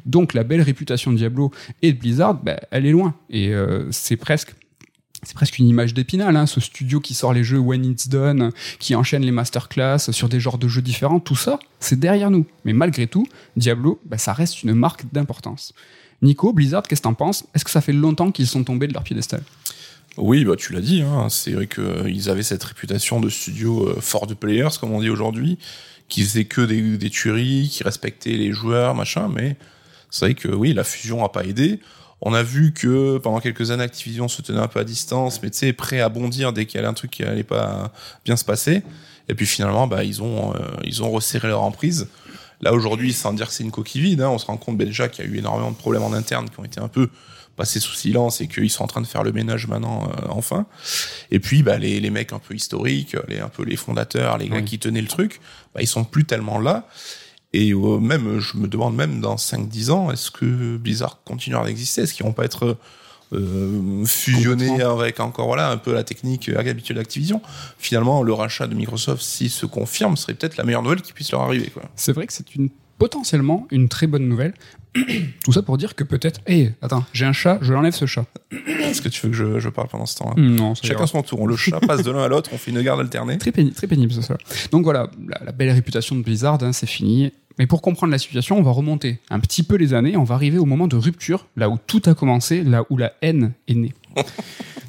Donc la belle réputation de Diablo et de Blizzard, bah, elle est loin. Et euh, c'est presque c'est presque une image d'épinal, hein, ce studio qui sort les jeux when it's done, qui enchaîne les masterclass sur des genres de jeux différents, tout ça, c'est derrière nous. Mais malgré tout, Diablo, bah, ça reste une marque d'importance. Nico, Blizzard, qu'est-ce que t'en penses? Est-ce que ça fait longtemps qu'ils sont tombés de leur piédestal? Oui, bah tu l'as dit, hein, c'est vrai qu'ils avaient cette réputation de studio euh, fort de players, comme on dit aujourd'hui, qui faisait que des, tueries, qui respectaient les joueurs, machin, mais c'est vrai que oui, la fusion a pas aidé. On a vu que pendant quelques années, Activision se tenait un peu à distance, mais tu sais, prêt à bondir dès qu'il y avait un truc qui allait pas bien se passer. Et puis finalement, bah, ils ont, euh, ils ont resserré leur emprise. Là, aujourd'hui, sans dire que c'est une coquille vide, hein, on se rend compte ben, déjà qu'il y a eu énormément de problèmes en interne qui ont été un peu passés sous silence et qu'ils sont en train de faire le ménage maintenant, euh, enfin. Et puis, bah, les, les mecs un peu historiques, les, un peu les fondateurs, les gars Oui. qui tenaient le truc, bah, ils sont plus tellement là. Et euh, même, je me demande même dans 5-10 ans, est-ce que Blizzard continuera d'exister? Est-ce qu'ils vont pas être euh, avec encore voilà un peu la technique habituelle d'Activision? Finalement, le rachat de Microsoft, s'il se confirme, serait peut-être la meilleure nouvelle qui puisse leur arriver. C'est vrai que c'est une potentiellement une très bonne nouvelle. [clears throat] Tout ça pour dire que peut-être, hé, attends, j'ai un chat, je l'enlève ce chat. Est-ce que tu veux que je, je parle pendant ce temps-là Non, ça Chacun son tour. Le chat [laughs] passe de l'un à l'autre, on fait une garde alternée. Très pénible, très pénible ça. Donc voilà, la, la belle réputation de Blizzard, hein, c'est fini. Mais pour comprendre la situation, on va remonter un petit peu les années, on va arriver au moment de rupture, là où tout a commencé, là où la haine est née. [laughs]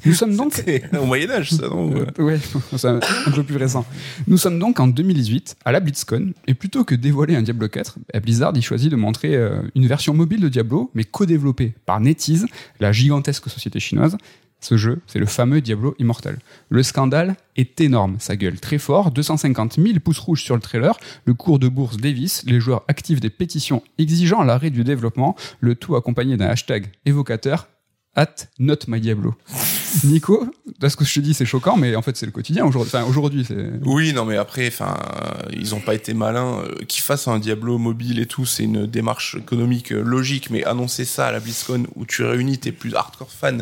Nous sommes donc au Moyen-Âge, ça, non Euh, ouais, [laughs] c'est un, peu plus récent. Nous sommes donc en 2018 à la BlitzCon et plutôt que dévoiler un Diablo 4, bah, Blizzard il choisit de montrer euh, une version mobile de Diablo mais co-développée par NetEase, la gigantesque société chinoise. Ce jeu, c'est le fameux Diablo Immortal. Le scandale est énorme, sa gueule très fort, 250 000 pouces rouges sur le trailer, le cours de bourse dévisse, les joueurs activent des pétitions exigeant l'arrêt du développement, le tout accompagné d'un hashtag évocateur at not my Diablo. [laughs] Nico, là, ce que je te dis, c'est choquant, mais en fait, c'est le quotidien aujourd'hui. Enfin, aujourd'hui, c'est. Oui, non, mais après, enfin, euh, ils ont pas été malins. Euh, Qu'ils fassent un Diablo mobile et tout, c'est une démarche économique euh, logique, mais annoncer ça à la BlizzCon où tu réunis tes plus hardcore fans,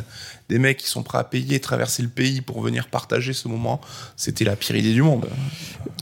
des mecs qui sont prêts à payer, traverser le pays pour venir partager ce moment, c'était la pire idée du monde.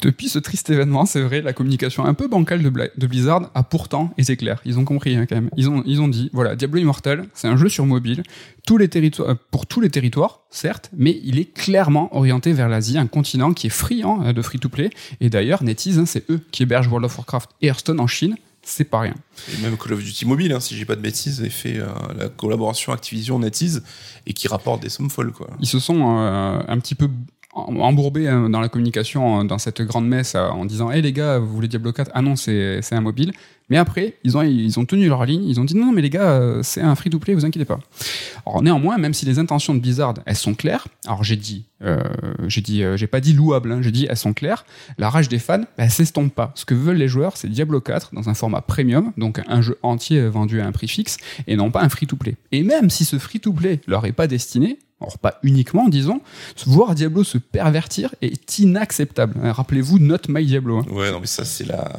Depuis ce triste événement, c'est vrai, la communication un peu bancale de, Blizzard a pourtant été claire. Ils ont compris hein, quand même. Ils ont, ils ont dit, voilà, Diablo Immortal, c'est un jeu sur mobile, tous les territoires, euh, pour tous les territoires, certes, mais il est clairement orienté vers l'Asie, un continent qui est friand euh, de free-to-play. Et d'ailleurs, NetEase, hein, c'est eux qui hébergent World of Warcraft et Hearthstone en Chine. C'est pas rien. Et même Call of Duty Mobile, hein, si j'ai pas de bêtises, a fait euh, la collaboration Activision NetEase et qui rapporte des sommes folles, quoi. Ils se sont euh, un petit peu em- embourbés hein, dans la communication, dans cette grande messe, euh, en disant Hé les gars, vous voulez Diablo 4 Ah non, c'est un mobile. Mais après, ils ont, ils ont tenu leur ligne, ils ont dit Non, mais les gars, euh, c'est un free-to-play, vous inquiétez pas. Alors néanmoins, même si les intentions de Blizzard, elles sont claires, alors j'ai dit, euh, j'ai dit, euh, j'ai pas dit louable, hein, j'ai dit elles sont claires, la rage des fans, bah, s'estompe pas. Ce que veulent les joueurs, c'est Diablo 4 dans un format premium, donc un jeu entier vendu à un prix fixe, et non pas un free-to-play. Et même si ce free-to-play leur est pas destiné, alors pas uniquement, disons, voir Diablo se pervertir est inacceptable. Hein, Rappelez-vous, not my Diablo. hein. Ouais, non, mais ça, c'est la...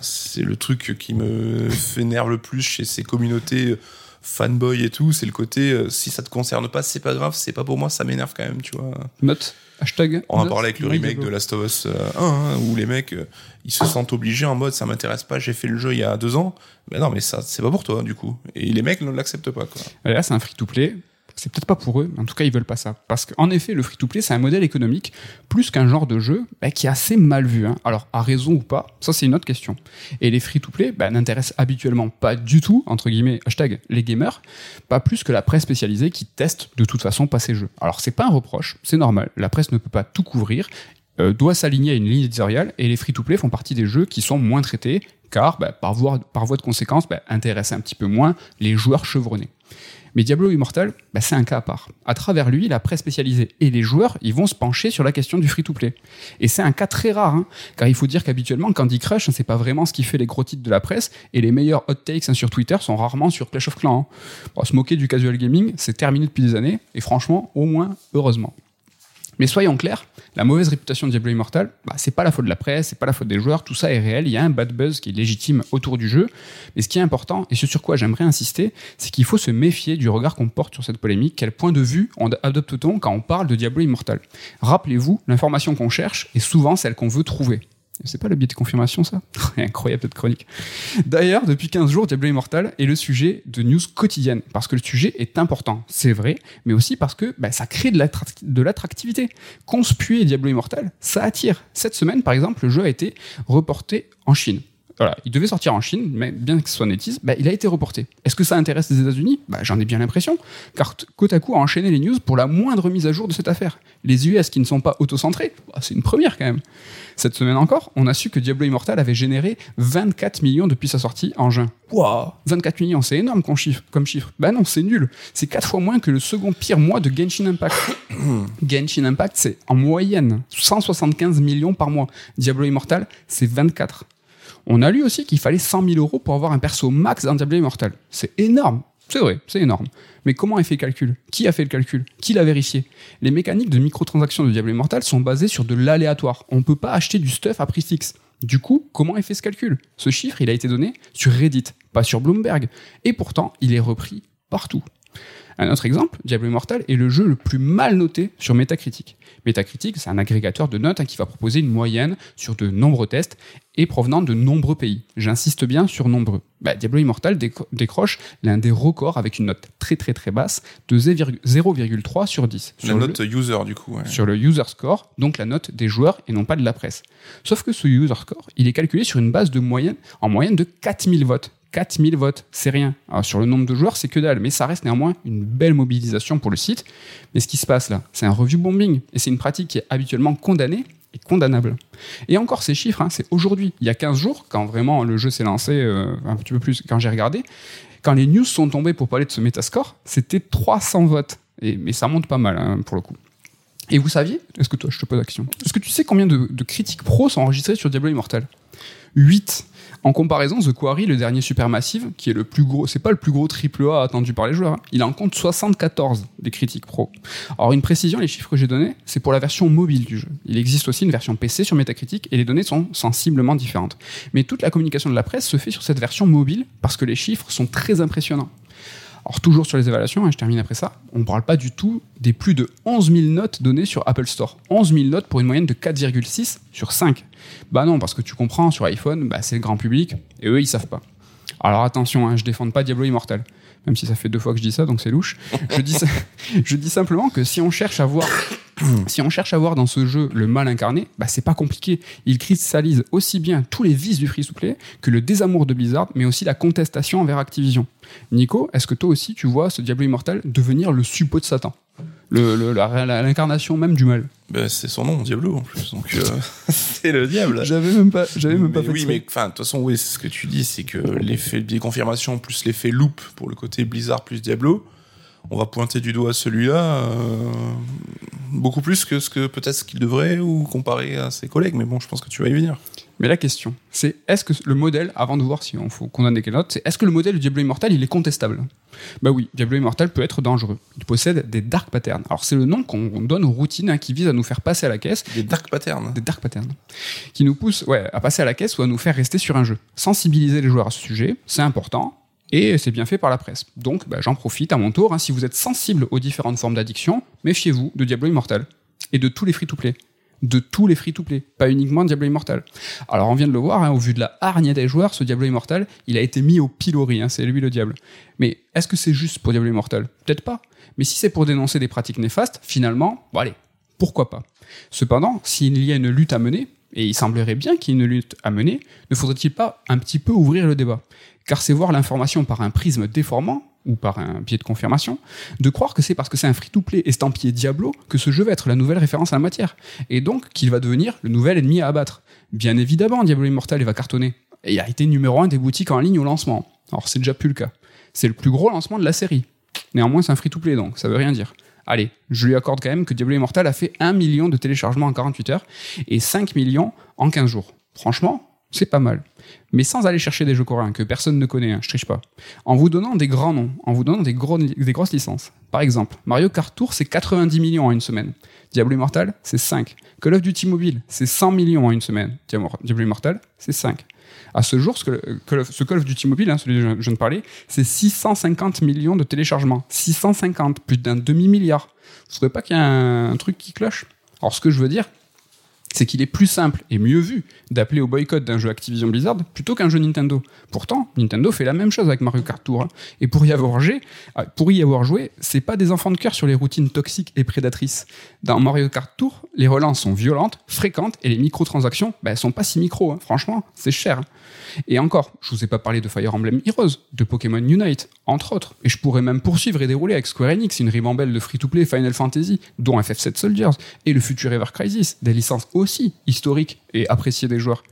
c'est le truc qui me énerve le plus chez ces communautés euh, fanboy et tout. C'est le côté, euh, si ça te concerne pas, c'est pas grave, c'est pas pour moi, ça m'énerve quand même, tu vois. Not, hashtag. On a parlé avec le remake de Last of Us euh, 1, hein, où les mecs, euh, ils se sentent obligés en mode, ça m'intéresse pas, j'ai fait le jeu il y a deux ans. Mais non, mais ça, c'est pas pour toi, du coup. Et les mecs ne l'acceptent pas, quoi. Et Là, c'est un free-to-play. C'est peut-être pas pour eux, mais en tout cas, ils veulent pas ça. Parce qu'en effet, le free-to-play, c'est un modèle économique plus qu'un genre de jeu bah, qui est assez mal vu. hein. Alors, à raison ou pas, ça, c'est une autre question. Et les free-to-play bah, n'intéressent habituellement pas du tout, entre guillemets, hashtag les gamers, pas plus que la presse spécialisée qui teste de toute façon pas ces jeux. Alors, c'est pas un reproche, c'est normal. La presse ne peut pas tout couvrir, euh, doit s'aligner à une ligne éditoriale, et les free-to-play font partie des jeux qui sont moins traités, car, bah, par, voie, de conséquence, intéressent un petit peu moins les joueurs chevronnés. Mais Diablo Immortal, bah, c'est un cas à part. À travers lui, la presse spécialisée et les joueurs, ils vont se pencher sur la question du free-to-play. Et c'est un cas très rare, hein, car il faut dire qu'habituellement, Candy Crush, hein, c'est pas vraiment ce qui fait les gros titres de la presse, et les meilleurs hot takes hein, sur Twitter sont rarement sur Clash of Clans. se moquer du casual gaming, c'est terminé depuis des années, et franchement, au moins, heureusement. Mais soyons clairs, la mauvaise réputation de Diablo Immortal, bah, c'est pas la faute de la presse, c'est pas la faute des joueurs, tout ça est réel, il y a un bad buzz qui est légitime autour du jeu. Mais ce qui est important, et ce sur quoi j'aimerais insister, c'est qu'il faut se méfier du regard qu'on porte sur cette polémique, quel point de vue on adopte-t-on quand on parle de Diablo Immortal? Rappelez-vous, l'information qu'on cherche est souvent celle qu'on veut trouver. C'est pas le biais de confirmation, ça [laughs] Incroyable cette chronique. D'ailleurs, depuis 15 jours, Diablo Immortal est le sujet de news quotidiennes, parce que le sujet est important, c'est vrai, mais aussi parce que bah, ça crée de l'attractivité. Conspuer Diablo Immortal, ça attire. Cette semaine, par exemple, le jeu a été reporté en Chine. Voilà, il devait sortir en Chine, mais bien que ce soit NetEase, bah, il a été reporté. Est-ce que ça intéresse les États-Unis? Bah, J'en ai bien l'impression, car Kotaku a enchaîné les news pour la moindre mise à jour de cette affaire. Les US qui ne sont pas auto-centrés, bah, c'est une première quand même. Cette semaine encore, on a su que Diablo Immortal avait généré 24 millions depuis sa sortie en juin. Waouh 24 millions, c'est énorme comme chiffre, comme chiffre. Bah non, c'est nul. C'est 4 fois moins que le second pire mois de Genshin Impact. [coughs] Genshin Impact, c'est en moyenne 175 millions par mois. Diablo Immortal, c'est 24. On a lu aussi qu'il fallait 100 000 euros pour avoir un perso max dans Diablo Immortal. C'est énorme. C'est vrai, c'est énorme. Mais comment est fait le calcul? Qui a fait le calcul? Qui l'a vérifié? Les mécaniques de microtransactions de Diablo Immortal sont basées sur de l'aléatoire. On ne peut pas acheter du stuff à prix fixe. Du coup, comment est fait ce calcul? Ce chiffre, il a été donné sur Reddit, pas sur Bloomberg. Et pourtant, il est repris partout. Un autre exemple, Diablo Immortal est le jeu le plus mal noté sur Metacritic. Metacritic, c'est un agrégateur de notes hein, qui va proposer une moyenne sur de nombreux tests et provenant de nombreux pays. J'insiste bien sur nombreux. Bah, Diablo Immortal décro- décroche l'un des records avec une note très très très basse de 0,3 sur 10. La Sur le- note user, du coup. ouais. sur le user score, donc la note des joueurs et non pas de la presse. Sauf que ce user score, il est calculé sur une base de moyenne, en moyenne de 4000 votes. 4000 votes, c'est rien. Sur le nombre de joueurs, c'est que dalle, mais ça reste néanmoins une belle mobilisation pour le site. Mais ce qui se passe là, c'est un review bombing, et c'est une pratique qui est habituellement condamnée et condamnable. Et encore ces chiffres, hein, c'est aujourd'hui, il y a 15 jours, quand vraiment le jeu s'est lancé, euh, un petit peu plus, quand j'ai regardé, quand les news sont tombées pour parler de ce métascore, c'était 300 votes. Et, mais ça monte pas mal, hein, pour le coup. Et vous saviez, est-ce que toi, je te pose la est-ce que tu sais combien de, de critiques pro sont enregistrées sur Diablo Immortal? 8. En comparaison, The Quarry, le dernier Supermassive, qui est le plus gros, c'est pas le plus gros triple A attendu par les joueurs, hein, il en compte 74 des critiques pro. Alors une précision, les chiffres que j'ai donnés, c'est pour la version mobile du jeu. Il existe aussi une version PC sur Metacritic et les données sont sensiblement différentes. Mais toute la communication de la presse se fait sur cette version mobile parce que les chiffres sont très impressionnants. Alors toujours sur les évaluations, hein, je termine après ça, on ne parle pas du tout des plus de 11 000 notes données sur Apple Store. 11 000 notes pour une moyenne de 4,6 sur 5. Bah non, parce que tu comprends, sur iPhone, bah, c'est le grand public, et eux, ils savent pas. Alors attention, hein, je défends pas Diablo Immortal, même si ça fait deux fois que je dis ça, donc c'est louche. Je dis, [laughs] je dis simplement que si on cherche à voir [clears throat] si on cherche à voir dans ce jeu le mal incarné, bah c'est pas compliqué. Il cristallise aussi bien tous les vices du free-to-play que le désamour de Blizzard, mais aussi la contestation envers Activision. Nico, est-ce que toi aussi tu vois ce Diablo Immortal devenir le suppôt de Satan? L'incarnation même du mal. Ben, c'est son nom, Diablo, en plus. Donc, euh, [laughs] c'est le diable. J'avais même pas, j'avais même pas Mais fait oui, ça. mais enfin, de toute façon, oui, c'est ce que tu dis, c'est que l'effet biais confirmation plus l'effet loop pour le côté Blizzard plus Diablo, on va pointer du doigt celui-là euh, beaucoup plus que ce que peut-être qu'il devrait ou comparé à ses collègues. Mais bon, je pense que tu vas y venir. Mais la question, c'est est-ce que le modèle, avant de voir si on faut condamner quelle note, c'est est-ce que le modèle du Diablo Immortal, il est contestable? Bah oui, Diablo Immortal peut être dangereux. Il possède des dark patterns. Alors c'est le nom qu'on donne aux routines hein, qui visent à nous faire passer à la caisse. Des dark patterns. Des dark patterns. Qui nous poussent ouais, à passer à la caisse ou à nous faire rester sur un jeu. Sensibiliser les joueurs à ce sujet, c'est important. Et c'est bien fait par la presse. Donc bah, j'en profite à mon tour. Hein, si vous êtes sensible aux différentes formes d'addiction, méfiez-vous de Diablo Immortal et de tous les free-to-play de tous les free-to-play, pas uniquement Diablo Immortal. Alors on vient de le voir, hein, au vu de la hargne des joueurs, ce Diablo Immortal, il a été mis au pilori, hein, c'est lui le diable. Mais est-ce que c'est juste pour Diablo Immortal? Peut-être pas. Mais si c'est pour dénoncer des pratiques néfastes, finalement, bon allez, pourquoi pas? Cependant, s'il y a une lutte à mener, et il semblerait bien qu'il y ait une lutte à mener, ne faudrait-il pas un petit peu ouvrir le débat? Car c'est voir l'information par un prisme déformant ou par un biais de confirmation, de croire que c'est parce que c'est un free-to-play estampillé Diablo que ce jeu va être la nouvelle référence à la matière, et donc qu'il va devenir le nouvel ennemi à abattre. Bien évidemment, Diablo Immortal va cartonner, et il a été numéro un des boutiques en ligne au lancement. Alors c'est déjà plus le cas. C'est le plus gros lancement de la série. Néanmoins, c'est un free-to-play, donc ça veut rien dire. Allez, je lui accorde quand même que Diablo Immortal a fait 1 million de téléchargements en 48 heures et 5 millions en 15 jours. Franchement, c'est pas mal. Mais sans aller chercher des jeux coréens que personne ne connaît, hein, je triche pas. En vous donnant des grands noms, en vous donnant des, grosses licences. Par exemple, Mario Kart Tour, c'est 90 millions en une semaine. Diablo Immortal, c'est 5. Call of Duty Mobile, c'est 100 millions en une semaine. Diablo Immortal, c'est 5. À ce jour, ce Call of, ce Call of Duty Mobile, hein, celui dont je viens de parler, c'est 650 millions de téléchargements. 650, plus d'un demi-milliard. Vous ne trouvez pas qu'il y a un truc qui cloche? Alors, ce que je veux dire, c'est qu'il est plus simple et mieux vu d'appeler au boycott d'un jeu Activision Blizzard plutôt qu'un jeu Nintendo. Pourtant, Nintendo fait la même chose avec Mario Kart Tour. Hein. Et pour y avoir joué, euh, pour y avoir joué, c'est pas des enfants de cœur sur les routines toxiques et prédatrices. Dans Mario Kart Tour, les relances sont violentes, fréquentes et les microtransactions, bah, elles sont pas si micro. Hein. Franchement, c'est cher. Et encore, je vous ai pas parlé de Fire Emblem Heroes, de Pokémon Unite, entre autres. Et je pourrais même poursuivre et dérouler avec Square Enix, une ribambelle de free-to-play Final Fantasy, dont FF7 Soldiers, et le futur Ever Crisis, des licences aussi historiques et appréciées des joueurs.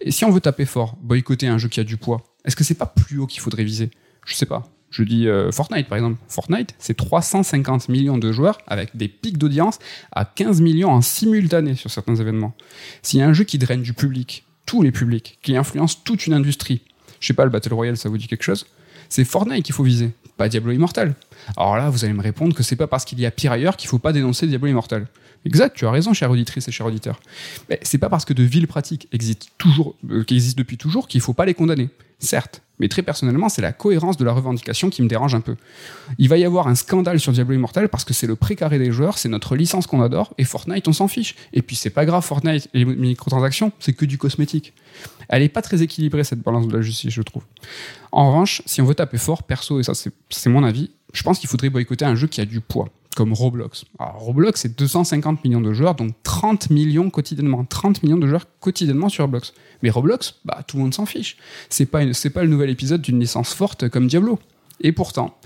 Et si on veut taper fort, boycotter un jeu qui a du poids, est-ce que c'est pas plus haut qu'il faudrait viser? Je sais pas. Je dis euh, Fortnite par exemple. Fortnite, c'est 350 millions de joueurs avec des pics d'audience à 15 millions en simultané sur certains événements. S'il y a un jeu qui draine du public, tous les publics, qui influence toute une industrie. Je sais pas, le Battle Royale, ça vous dit quelque chose? C'est Fortnite qu'il faut viser, pas Diablo Immortal. Alors là, vous allez me répondre que c'est pas parce qu'il y a pire ailleurs qu'il faut pas dénoncer Diablo Immortal. Exact, tu as raison, chère auditrice et cher auditeur. Mais c'est pas parce que de villes pratiques existent toujours, euh, depuis toujours qu'il faut pas les condamner. Certes, mais très personnellement, c'est la cohérence de la revendication qui me dérange un peu. Il va y avoir un scandale sur Diablo Immortal parce que c'est le précaré des joueurs, c'est notre licence qu'on adore, et Fortnite, on s'en fiche. Et puis c'est pas grave, Fortnite et les microtransactions, c'est que du cosmétique. Elle est pas très équilibrée, cette balance de la justice, je trouve. En revanche, si on veut taper fort, perso, et ça c'est mon avis, je pense qu'il faudrait boycotter un jeu qui a du poids comme Roblox. Roblox, c'est 250 millions de joueurs, donc 30 millions quotidiennement. 30 millions de joueurs quotidiennement sur Roblox. Mais Roblox, bah, tout le monde s'en fiche. C'est pas, pas le nouvel épisode d'une licence forte comme Diablo. Et pourtant,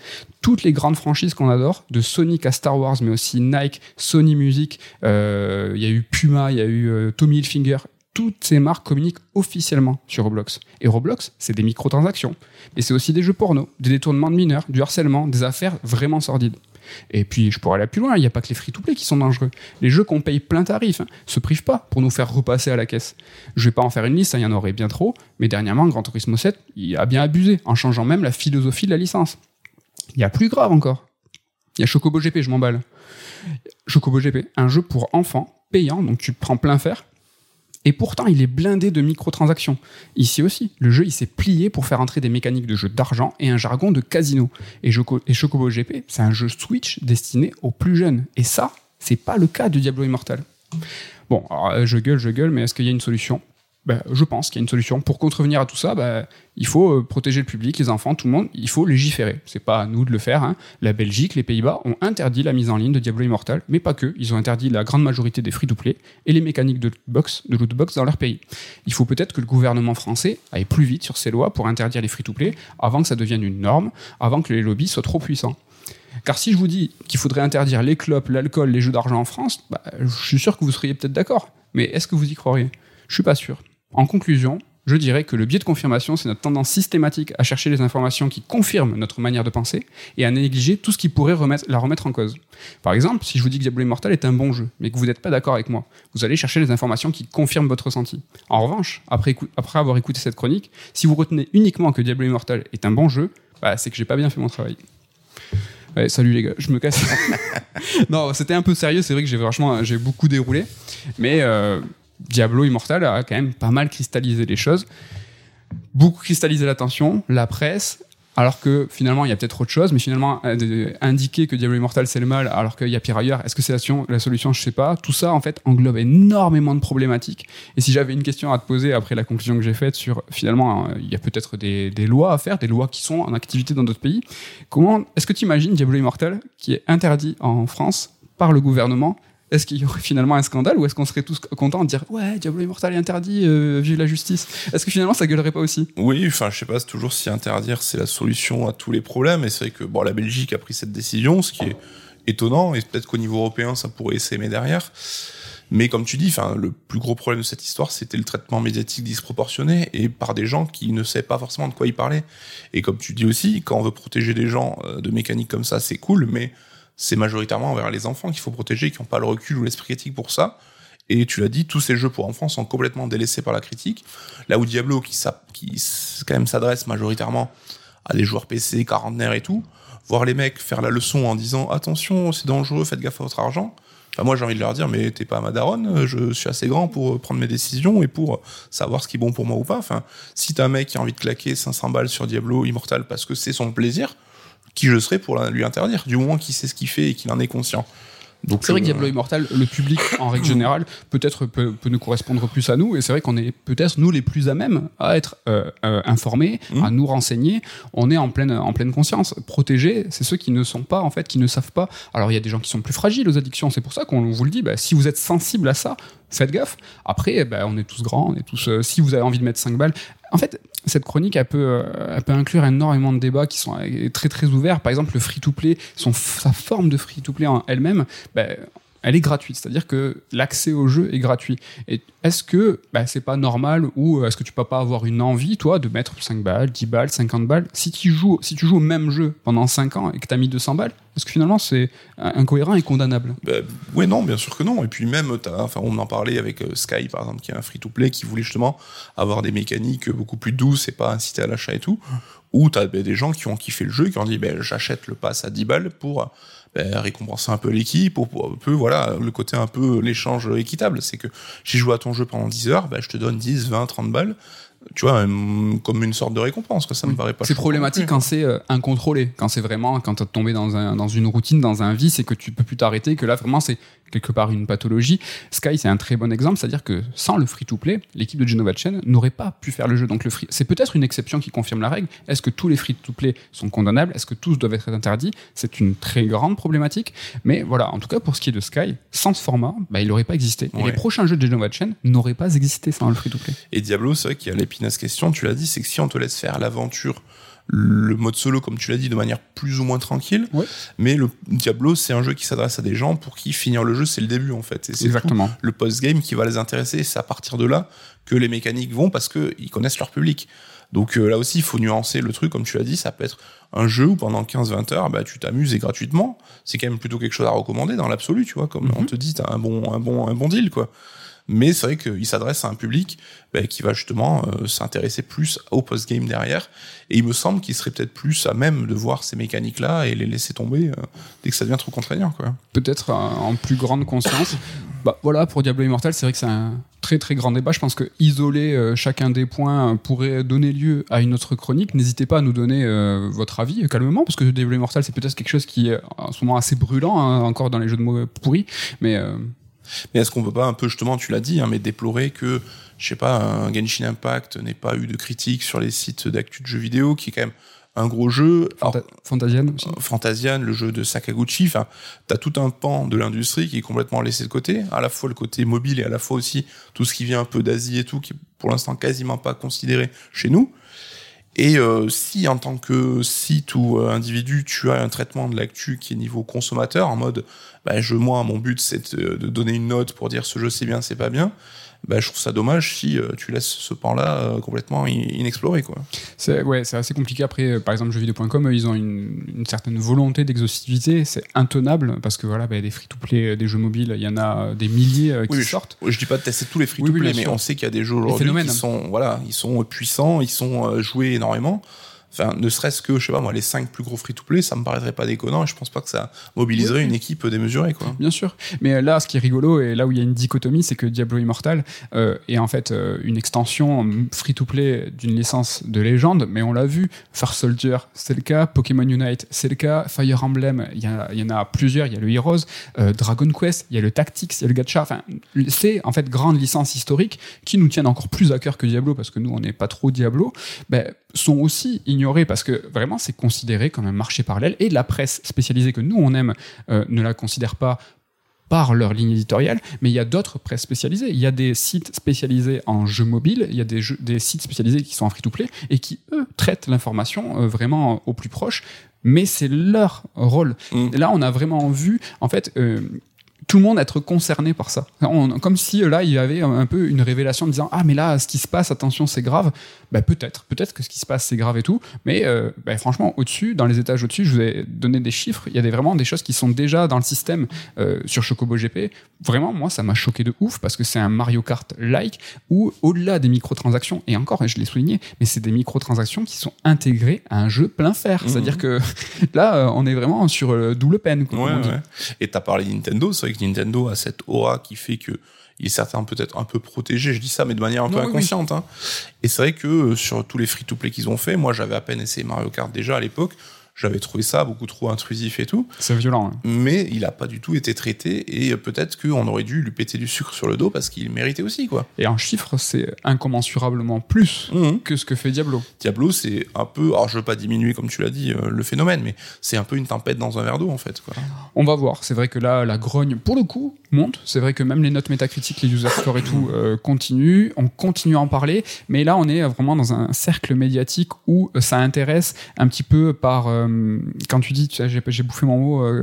toutes les grandes franchises qu'on adore, de Sonic à Star Wars, mais aussi Nike, Sony Music, euh, il y a eu Puma, il y a eu euh, Tommy Hilfiger, toutes ces marques communiquent officiellement sur Roblox. Et Roblox, c'est des microtransactions. Mais c'est aussi des jeux porno, des détournements de mineurs, du harcèlement, des affaires vraiment sordides. Et puis, je pourrais aller plus loin, il n'y a pas que les free-to-play qui sont dangereux. Les jeux qu'on paye plein tarif hein, se privent pas pour nous faire repasser à la caisse. Je vais pas en faire une liste, hein, il y en aurait bien trop, mais dernièrement, Grand Turismo 7, il a bien abusé, en changeant même la philosophie de la licence. Il y a plus grave encore. Il y a Chocobo GP, je m'emballe. Chocobo GP, un jeu pour enfants, payant, donc tu prends plein fer, et pourtant, il est blindé de microtransactions. Ici aussi, le jeu il s'est plié pour faire entrer des mécaniques de jeu d'argent et un jargon de casino. Et, Chocobo GP, c'est un jeu Switch destiné aux plus jeunes. Et ça, c'est pas le cas de Diablo Immortal. Bon, euh, je gueule, je gueule, mais est-ce qu'il y a une solution? Ben, je pense qu'il y a une solution. Pour contrevenir à tout ça, ben, il faut euh, protéger le public, les enfants, tout le monde. Il faut légiférer. C'est pas à nous de le faire. Hein. La Belgique, les Pays-Bas ont interdit la mise en ligne de Diablo Immortal, mais pas que. Ils ont interdit la grande majorité des free-to-play et les mécaniques de lootbox, de lootbox dans leur pays. Il faut peut-être que le gouvernement français aille plus vite sur ces lois pour interdire les free-to-play avant que ça devienne une norme, avant que les lobbies soient trop puissants. Car si je vous dis qu'il faudrait interdire les clopes, l'alcool, les jeux d'argent en France, bah, je suis sûr que vous seriez peut-être d'accord. Mais est-ce que vous y croiriez? Je suis pas sûr. En conclusion, je dirais que le biais de confirmation, c'est notre tendance systématique à chercher les informations qui confirment notre manière de penser et à négliger tout ce qui pourrait la remettre en cause. Par exemple, si je vous dis que Diablo Immortal est un bon jeu, mais que vous n'êtes pas d'accord avec moi, vous allez chercher les informations qui confirment votre ressenti. En revanche, après, avoir écouté cette chronique, si vous retenez uniquement que Diablo Immortal est un bon jeu, bah, c'est que j'ai pas bien fait mon travail. Salut les gars, je me casse. [laughs] non, c'était un peu sérieux, c'est vrai que j'ai franchement j'ai beaucoup déroulé, mais euh, Diablo Immortal a quand même pas mal cristallisé les choses, beaucoup cristallisé l'attention, la presse, alors que finalement il y a peut-être autre chose, mais finalement euh, indiquer que Diablo Immortal c'est le mal alors qu'il y a pire ailleurs, est-ce que c'est la, solution, la solution Je sais pas. Tout ça en fait englobe énormément de problématiques. Et si j'avais une question à te poser après la conclusion que j'ai faite sur finalement euh, il y a peut-être des, des, lois à faire, des lois qui sont en activité dans d'autres pays, comment est-ce que tu imagines Diablo Immortal qui est interdit en France par le gouvernement est-ce qu'il y aurait finalement un scandale ou est-ce qu'on serait tous contents de dire ouais Diablo Immortal est interdit euh, vu la justice. Est-ce que finalement ça gueulerait pas aussi? Oui, enfin je sais pas, toujours si interdire c'est la solution à tous les problèmes. Et c'est vrai que bon la Belgique a pris cette décision, ce qui est étonnant. Et peut-être qu'au niveau européen ça pourrait s'aimer derrière. Mais comme tu dis, enfin le plus gros problème de cette histoire c'était le traitement médiatique disproportionné et par des gens qui ne savaient pas forcément de quoi ils parlaient. Et comme tu dis aussi, quand on veut protéger des gens euh, de mécaniques comme ça, c'est cool, mais c'est majoritairement envers les enfants qu'il faut protéger, qui n'ont pas le recul ou l'esprit critique pour ça. Et tu l'as dit, tous ces jeux pour enfants sont complètement délaissés par la critique. Là où Diablo, qui, s'adresse majoritairement à des joueurs PC, quarantenaires et tout, voir les mecs faire la leçon en disant attention, c'est dangereux, faites gaffe à votre argent. moi, j'ai envie de leur dire, mais t'es pas ma daronne, je suis assez grand pour prendre mes décisions et pour savoir ce qui est bon pour moi ou pas. Enfin, si t'as un mec qui a envie de claquer 500 balles sur Diablo Immortal parce que c'est son plaisir, qui je serais pour lui interdire, du moment qu'il sait ce qu'il fait et qu'il en est conscient. C'est vrai que Diablo Immortal, le public en règle générale, peut-être peut, peut, nous correspondre plus à nous, et c'est vrai qu'on est peut-être nous les plus à même à être euh, euh, informés, mmh. à nous renseigner. On est en pleine en pleine conscience. Protéger, c'est ceux qui ne sont pas en fait, qui ne savent pas. Alors il y a des gens qui sont plus fragiles aux addictions, c'est pour ça qu'on vous le dit. Bah, si vous êtes sensible à ça, faites gaffe. Après, bah, on est tous grands, on est tous. Euh, si vous avez envie de mettre 5 balles, en fait, cette chronique, elle peut, euh, elle peut inclure énormément de débats qui sont euh, très très ouverts. Par exemple, le free-to-play, sa forme de free-to-play en elle-même, ben, elle est gratuite. C'est-à-dire que l'accès au jeu est gratuit. Et est-ce que bah, c'est pas normal ou euh, est-ce que tu peux pas avoir une envie, toi, de mettre 5 balles, 10 balles, 50 balles? Si tu joues, au même jeu pendant 5 ans et que tu as mis 200 balles Est-ce que finalement c'est incohérent et condamnable? Bah, Oui, non, bien sûr que non. Et puis même, enfin, on en parlait avec euh, Sky, par exemple, qui est un free-to-play qui voulait justement avoir des mécaniques beaucoup plus douces et pas inciter à l'achat et tout. Ou tu bah, des gens qui ont kiffé le jeu, qui ont dit j'achète le pass à 10 balles pour ben, récompenser un peu l'équipe, ou un peu, voilà, le côté un peu l'échange équitable. C'est que j'ai joué à ton jeu pendant 10 heures, ben, je te donne 10, 20, 30 balles tu vois, comme une sorte de récompense. Ça me paraît pas. C'est problématique quand c'est euh, incontrôlé, quand c'est vraiment, quand t'es tombé dans, un, dans une routine, dans un vice et que tu peux plus t'arrêter, que là vraiment c'est quelque part une pathologie. Sky, c'est un très bon exemple, c'est-à-dire que sans le free-to-play, l'équipe de Genova Chen n'aurait pas pu faire le jeu. Donc le free, c'est peut-être une exception qui confirme la règle. Est-ce que tous les free-to-play sont condamnables? Est-ce que tous doivent être interdits? C'est une très grande problématique. Mais voilà, en tout cas pour ce qui est de Sky, sans ce format, bah, il n'aurait pas existé. Et les prochains jeux de Genova Chen n'auraient pas existé sans le free-to-play. Et Diablo, c'est vrai qu'il y a l'épineuse question, tu l'as dit, c'est que si on te laisse faire l'aventure le mode solo, comme tu l'as dit, de manière plus ou moins tranquille. Mais le Diablo, c'est un jeu qui s'adresse à des gens pour qui finir le jeu, c'est le début, en fait. Et c'est Exactement. le post-game qui va les intéresser. C'est à partir de là que les mécaniques vont parce qu'ils connaissent leur public. Donc euh, là aussi, il faut nuancer le truc, comme tu l'as dit, ça peut être un jeu où pendant 15-20 heures, bah, tu t'amuses et gratuitement. C'est quand même plutôt quelque chose à recommander dans l'absolu, tu vois, comme mm-hmm. on te dit, t'as un bon, un bon, un bon deal, quoi mais c'est vrai qu'il s'adresse à un public bah, qui va justement euh, s'intéresser plus au post-game derrière, et il me semble qu'il serait peut-être plus à même de voir ces mécaniques-là et les laisser tomber euh, dès que ça devient trop contraignant. Peut-être en plus grande conscience. [coughs] bah, voilà, pour Diablo Immortal, c'est vrai que c'est un très très grand débat. Je pense que isoler euh, chacun des points pourrait donner lieu à une autre chronique. N'hésitez pas à nous donner votre avis calmement, parce que Diablo Immortal, c'est peut-être quelque chose qui est en ce moment assez brûlant, hein, encore dans les jeux de mots pourris, mais mais est-ce qu'on peut pas un peu, justement, tu l'as dit, hein, mais déplorer que, je sais pas, un Genshin Impact n'ait pas eu de critiques sur les sites d'actu de jeux vidéo, qui est quand même un gros jeu. Fantasian aussi. Euh, Fantasian, le jeu de Sakaguchi. Enfin, t'as tout un pan de l'industrie qui est complètement laissé de côté. À la fois le côté mobile et à la fois aussi tout ce qui vient un peu d'Asie et tout, qui est pour l'instant quasiment pas considéré chez nous. Et euh, si en tant que site ou euh, individu, tu as un traitement de l'actu qui est niveau consommateur, en mode, bah, je, moi, mon but c'est de, donner une note pour dire ce jeu c'est bien, c'est pas bien, bah, je trouve ça dommage si euh, tu laisses ce pan-là euh, complètement in- inexploré. Quoi. C'est ouais, c'est assez compliqué. Après, euh, par exemple, jeuxvideo.com, eux, ils ont une, une certaine volonté d'exhaustivité. C'est intenable parce que voilà, bah, des free-to-play, des jeux mobiles, il y en a des milliers qui Oui, sortent. Je dis pas de tester tous les Oui, oui, free-to-play, mais sûr. on sait qu'il y a des jeux aujourd'hui qui sont, voilà, ils sont puissants, ils sont joués énormément. Enfin, ne serait-ce que, je sais pas moi, les 5 plus gros free-to-play, ça me paraîtrait pas déconnant et je pense pas que ça mobiliserait Oui. une équipe démesurée, quoi. Bien sûr. Mais euh, là, ce qui est rigolo et là où il y a une dichotomie, c'est que Diablo Immortal euh, est en fait euh, une extension mm, free-to-play d'une licence de légende. Mais on l'a vu, Far Soldier, c'est le cas. Pokémon Unite, c'est le cas. Fire Emblem, il y, en a plusieurs. Il y a le Heroes, euh, Dragon Quest, il y a le Tactics, il y a le Gacha. Enfin, c'est en fait grandes licences historiques qui nous tiennent encore plus à cœur que Diablo parce que nous, on n'est pas trop Diablo. Ben, sont aussi ignorés parce que vraiment c'est considéré comme un marché parallèle et la presse spécialisée que nous on aime euh, ne la considère pas par leur ligne éditoriale, mais il y a d'autres presses spécialisées. Il y a des sites spécialisés en jeux mobiles, il y a des, jeux- des sites spécialisés qui sont en free-to-play et qui, eux, traitent l'information euh, vraiment au plus proche, mais c'est leur rôle. Mm. Et là, on a vraiment vu, en fait, euh, tout le monde être concerné par ça. On- comme si euh, là, il y avait un, peu une révélation en disant Ah, mais là, ce qui se passe, attention, c'est grave. Bah, peut-être, peut-être que ce qui se passe, c'est grave et tout. Mais euh, bah, franchement, au-dessus, dans les étages au-dessus, je vous ai donné des chiffres. Il y a des, vraiment des choses qui sont déjà dans le système euh, sur Chocobo GP. Vraiment, moi, ça m'a choqué de ouf parce que c'est un Mario Kart-like où, au-delà des microtransactions, et encore, et je l'ai souligné, mais c'est des microtransactions qui sont intégrées à un jeu plein fer. Mhm. C'est-à-dire que [laughs] là, euh, on est vraiment sur double peine. quoi, Ouais, ouais. Et t'as parlé Nintendo, c'est vrai que Nintendo a cette aura qui fait que il est certain peut-être un peu protégé, je dis ça, mais de manière un peu Non, oui, oui. inconsciente. Hein. Et c'est vrai que euh, sur tous les free-to-play qu'ils ont fait, moi j'avais à peine essayé Mario Kart déjà à l'époque, j'avais trouvé ça beaucoup trop intrusif et tout, C'est violent. hein. mais il a pas du tout été traité et peut-être qu'on aurait dû lui péter du sucre sur le dos parce qu'il méritait aussi, quoi. Et en chiffres, c'est incommensurablement plus Mhm. que ce que fait Diablo. Diablo, c'est un peu, alors je veux pas diminuer comme tu l'as dit euh, le phénomène, mais c'est un peu une tempête dans un verre d'eau en fait, quoi. On va voir. C'est vrai que là, la grogne, pour le coup, monte. C'est vrai que même les notes métacritiques, les user scores et tout, euh, continuent. On continue à en parler. Mais là, on est vraiment dans un cercle médiatique où euh, ça intéresse un petit peu par. euh, quand tu dis, j'ai j'ai bouffé mon mot.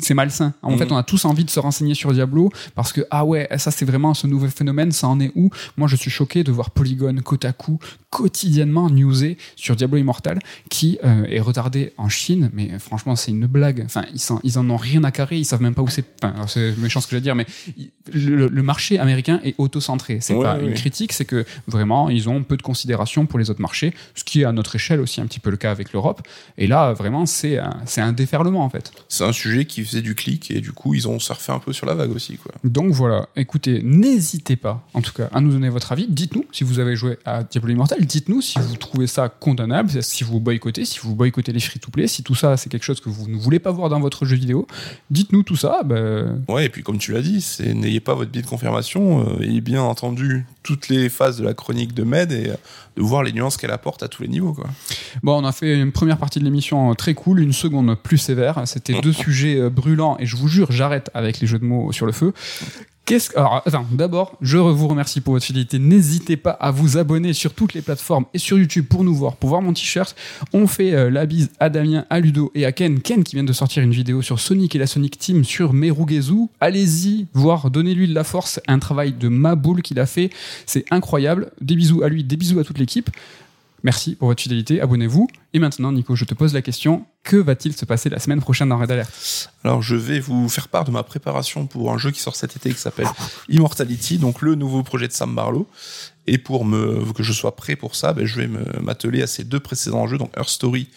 C'est malsain. En Mhm. fait, on a tous envie de se renseigner sur Diablo parce que ah ouais, ça c'est vraiment ce nouveau phénomène. Ça en est où? Moi, je suis choqué de voir Polygon, Kotaku quotidiennement newser sur Diablo Immortal qui euh, est retardé en Chine. Mais euh, franchement, c'est une blague. Enfin, ils, s'en- ils en ont rien à carrer. Ils savent même pas où c'est. Enfin, c'est méchant ce que je vais dire, mais le, le marché américain est auto-centré. C'est Ouais, pas ouais, une critique, c'est que vraiment ils ont peu de considération pour les autres marchés, ce qui est à notre échelle aussi un petit peu le cas avec l'Europe. Et là, vraiment, c'est un, c'est un déferlement en fait. C'est un sujet qui faisait du clic et du coup ils ont surfé un peu sur la vague aussi, quoi. Donc voilà, écoutez, n'hésitez pas, en tout cas, à nous donner votre avis. Dites-nous si vous avez joué à Diablo Immortal. Dites-nous si vous trouvez ça condamnable, si vous boycottez, si vous boycottez les free-to-play, si tout ça c'est quelque chose que vous ne voulez pas voir dans votre jeu vidéo. Dites-nous tout ça. Ben, Ouais, et puis comme tu l'as dit, c'est n'ayez pas votre billet de confirmation, euh, ayez bien entendu toutes les phases de la chronique de Med et euh, de voir les nuances qu'elle apporte à tous les niveaux, quoi. Bon, on a fait une première partie de l'émission euh, très cool, une seconde plus sévère. C'était [laughs] deux sujets brûlants et je vous jure, j'arrête avec les jeux de mots sur le feu. Qu'est-ce que... Alors, d'abord, je vous remercie pour votre fidélité. N'hésitez pas à vous abonner sur toutes les plateformes et sur YouTube pour nous voir, pour voir mon t-shirt. On fait euh, la bise à Damien, à Ludo et à Ken. Ken qui vient de sortir une vidéo sur Sonic et la Sonic Team sur Merugezu. Allez-y, voir, donnez-lui de la force. Un travail de maboule qu'il a fait. C'est incroyable. Des bisous à lui, des bisous à toute l'équipe. Merci pour votre fidélité, abonnez-vous. Et maintenant, Nico, je te pose la question que va-t-il se passer la semaine prochaine dans Red Alert? Alors je vais vous faire part de ma préparation pour un jeu qui sort cet été qui s'appelle Immortality, donc le nouveau projet de Sam Barlow. Et pour me que je sois prêt pour ça, ben, je vais m'atteler à ces deux précédents jeux, donc Earth Story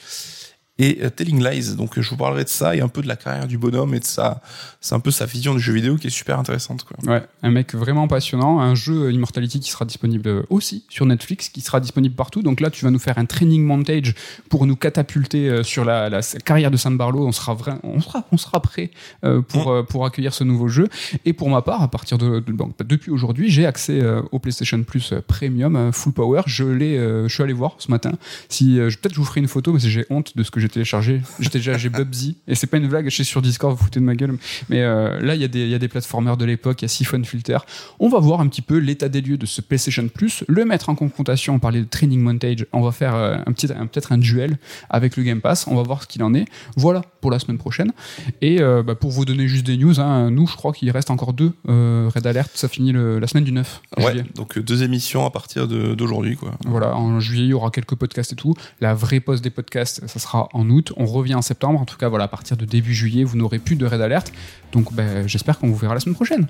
et euh, Telling Lies. Donc je vous parlerai de ça et un peu de la carrière du bonhomme et de sa, c'est un peu sa vision du jeu vidéo qui est super intéressante. Quoi. Ouais, un mec vraiment passionnant, un jeu euh, Immortality qui sera disponible aussi sur Netflix, qui sera disponible partout. Donc là, tu vas nous faire un training montage pour nous catapulter euh, sur la, la carrière de Sam Barlow. On sera, vra- on sera, on sera prêt euh, pour, euh, pour accueillir ce nouveau jeu. Et pour ma part, à partir de, de- donc, depuis aujourd'hui, j'ai accès euh, au PlayStation Plus euh, Premium euh, Full Power. Je l'ai, euh, je suis allé voir ce matin. Si euh, peut-être je vous ferai une photo parce que j'ai honte de ce que j'ai j'ai téléchargé. J'ai téléchargé Bubsy. Et c'est pas une blague, je suis sur Discord, vous foutez de ma gueule. Mais euh, là, il y, a des- il y a des platformers de l'époque, il y a Siphon Filter. On va voir un petit peu l'état des lieux de ce PlayStation Plus, le mettre en confrontation. On parlait de Training Montage. On va faire euh, un petit, peut-être un duel avec le Game Pass. On va voir ce qu'il en est. Voilà pour la semaine prochaine. Et euh, bah, pour vous donner juste des news, hein, nous, je crois qu'il reste encore deux Red Alert. Ça finit le- la semaine du 9 Ouais, juillet. donc deux émissions à partir d'aujourd'hui, quoi. Voilà, en juillet, il y aura quelques podcasts et tout. La vraie pause des podcasts, ça sera en août. On revient en septembre. En tout cas, voilà, à partir de début juillet, vous n'aurez plus de raid alerte. Donc, ben, j'espère qu'on vous verra la semaine prochaine.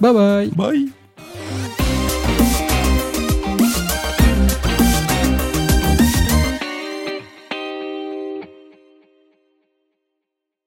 Bye bye. Bye.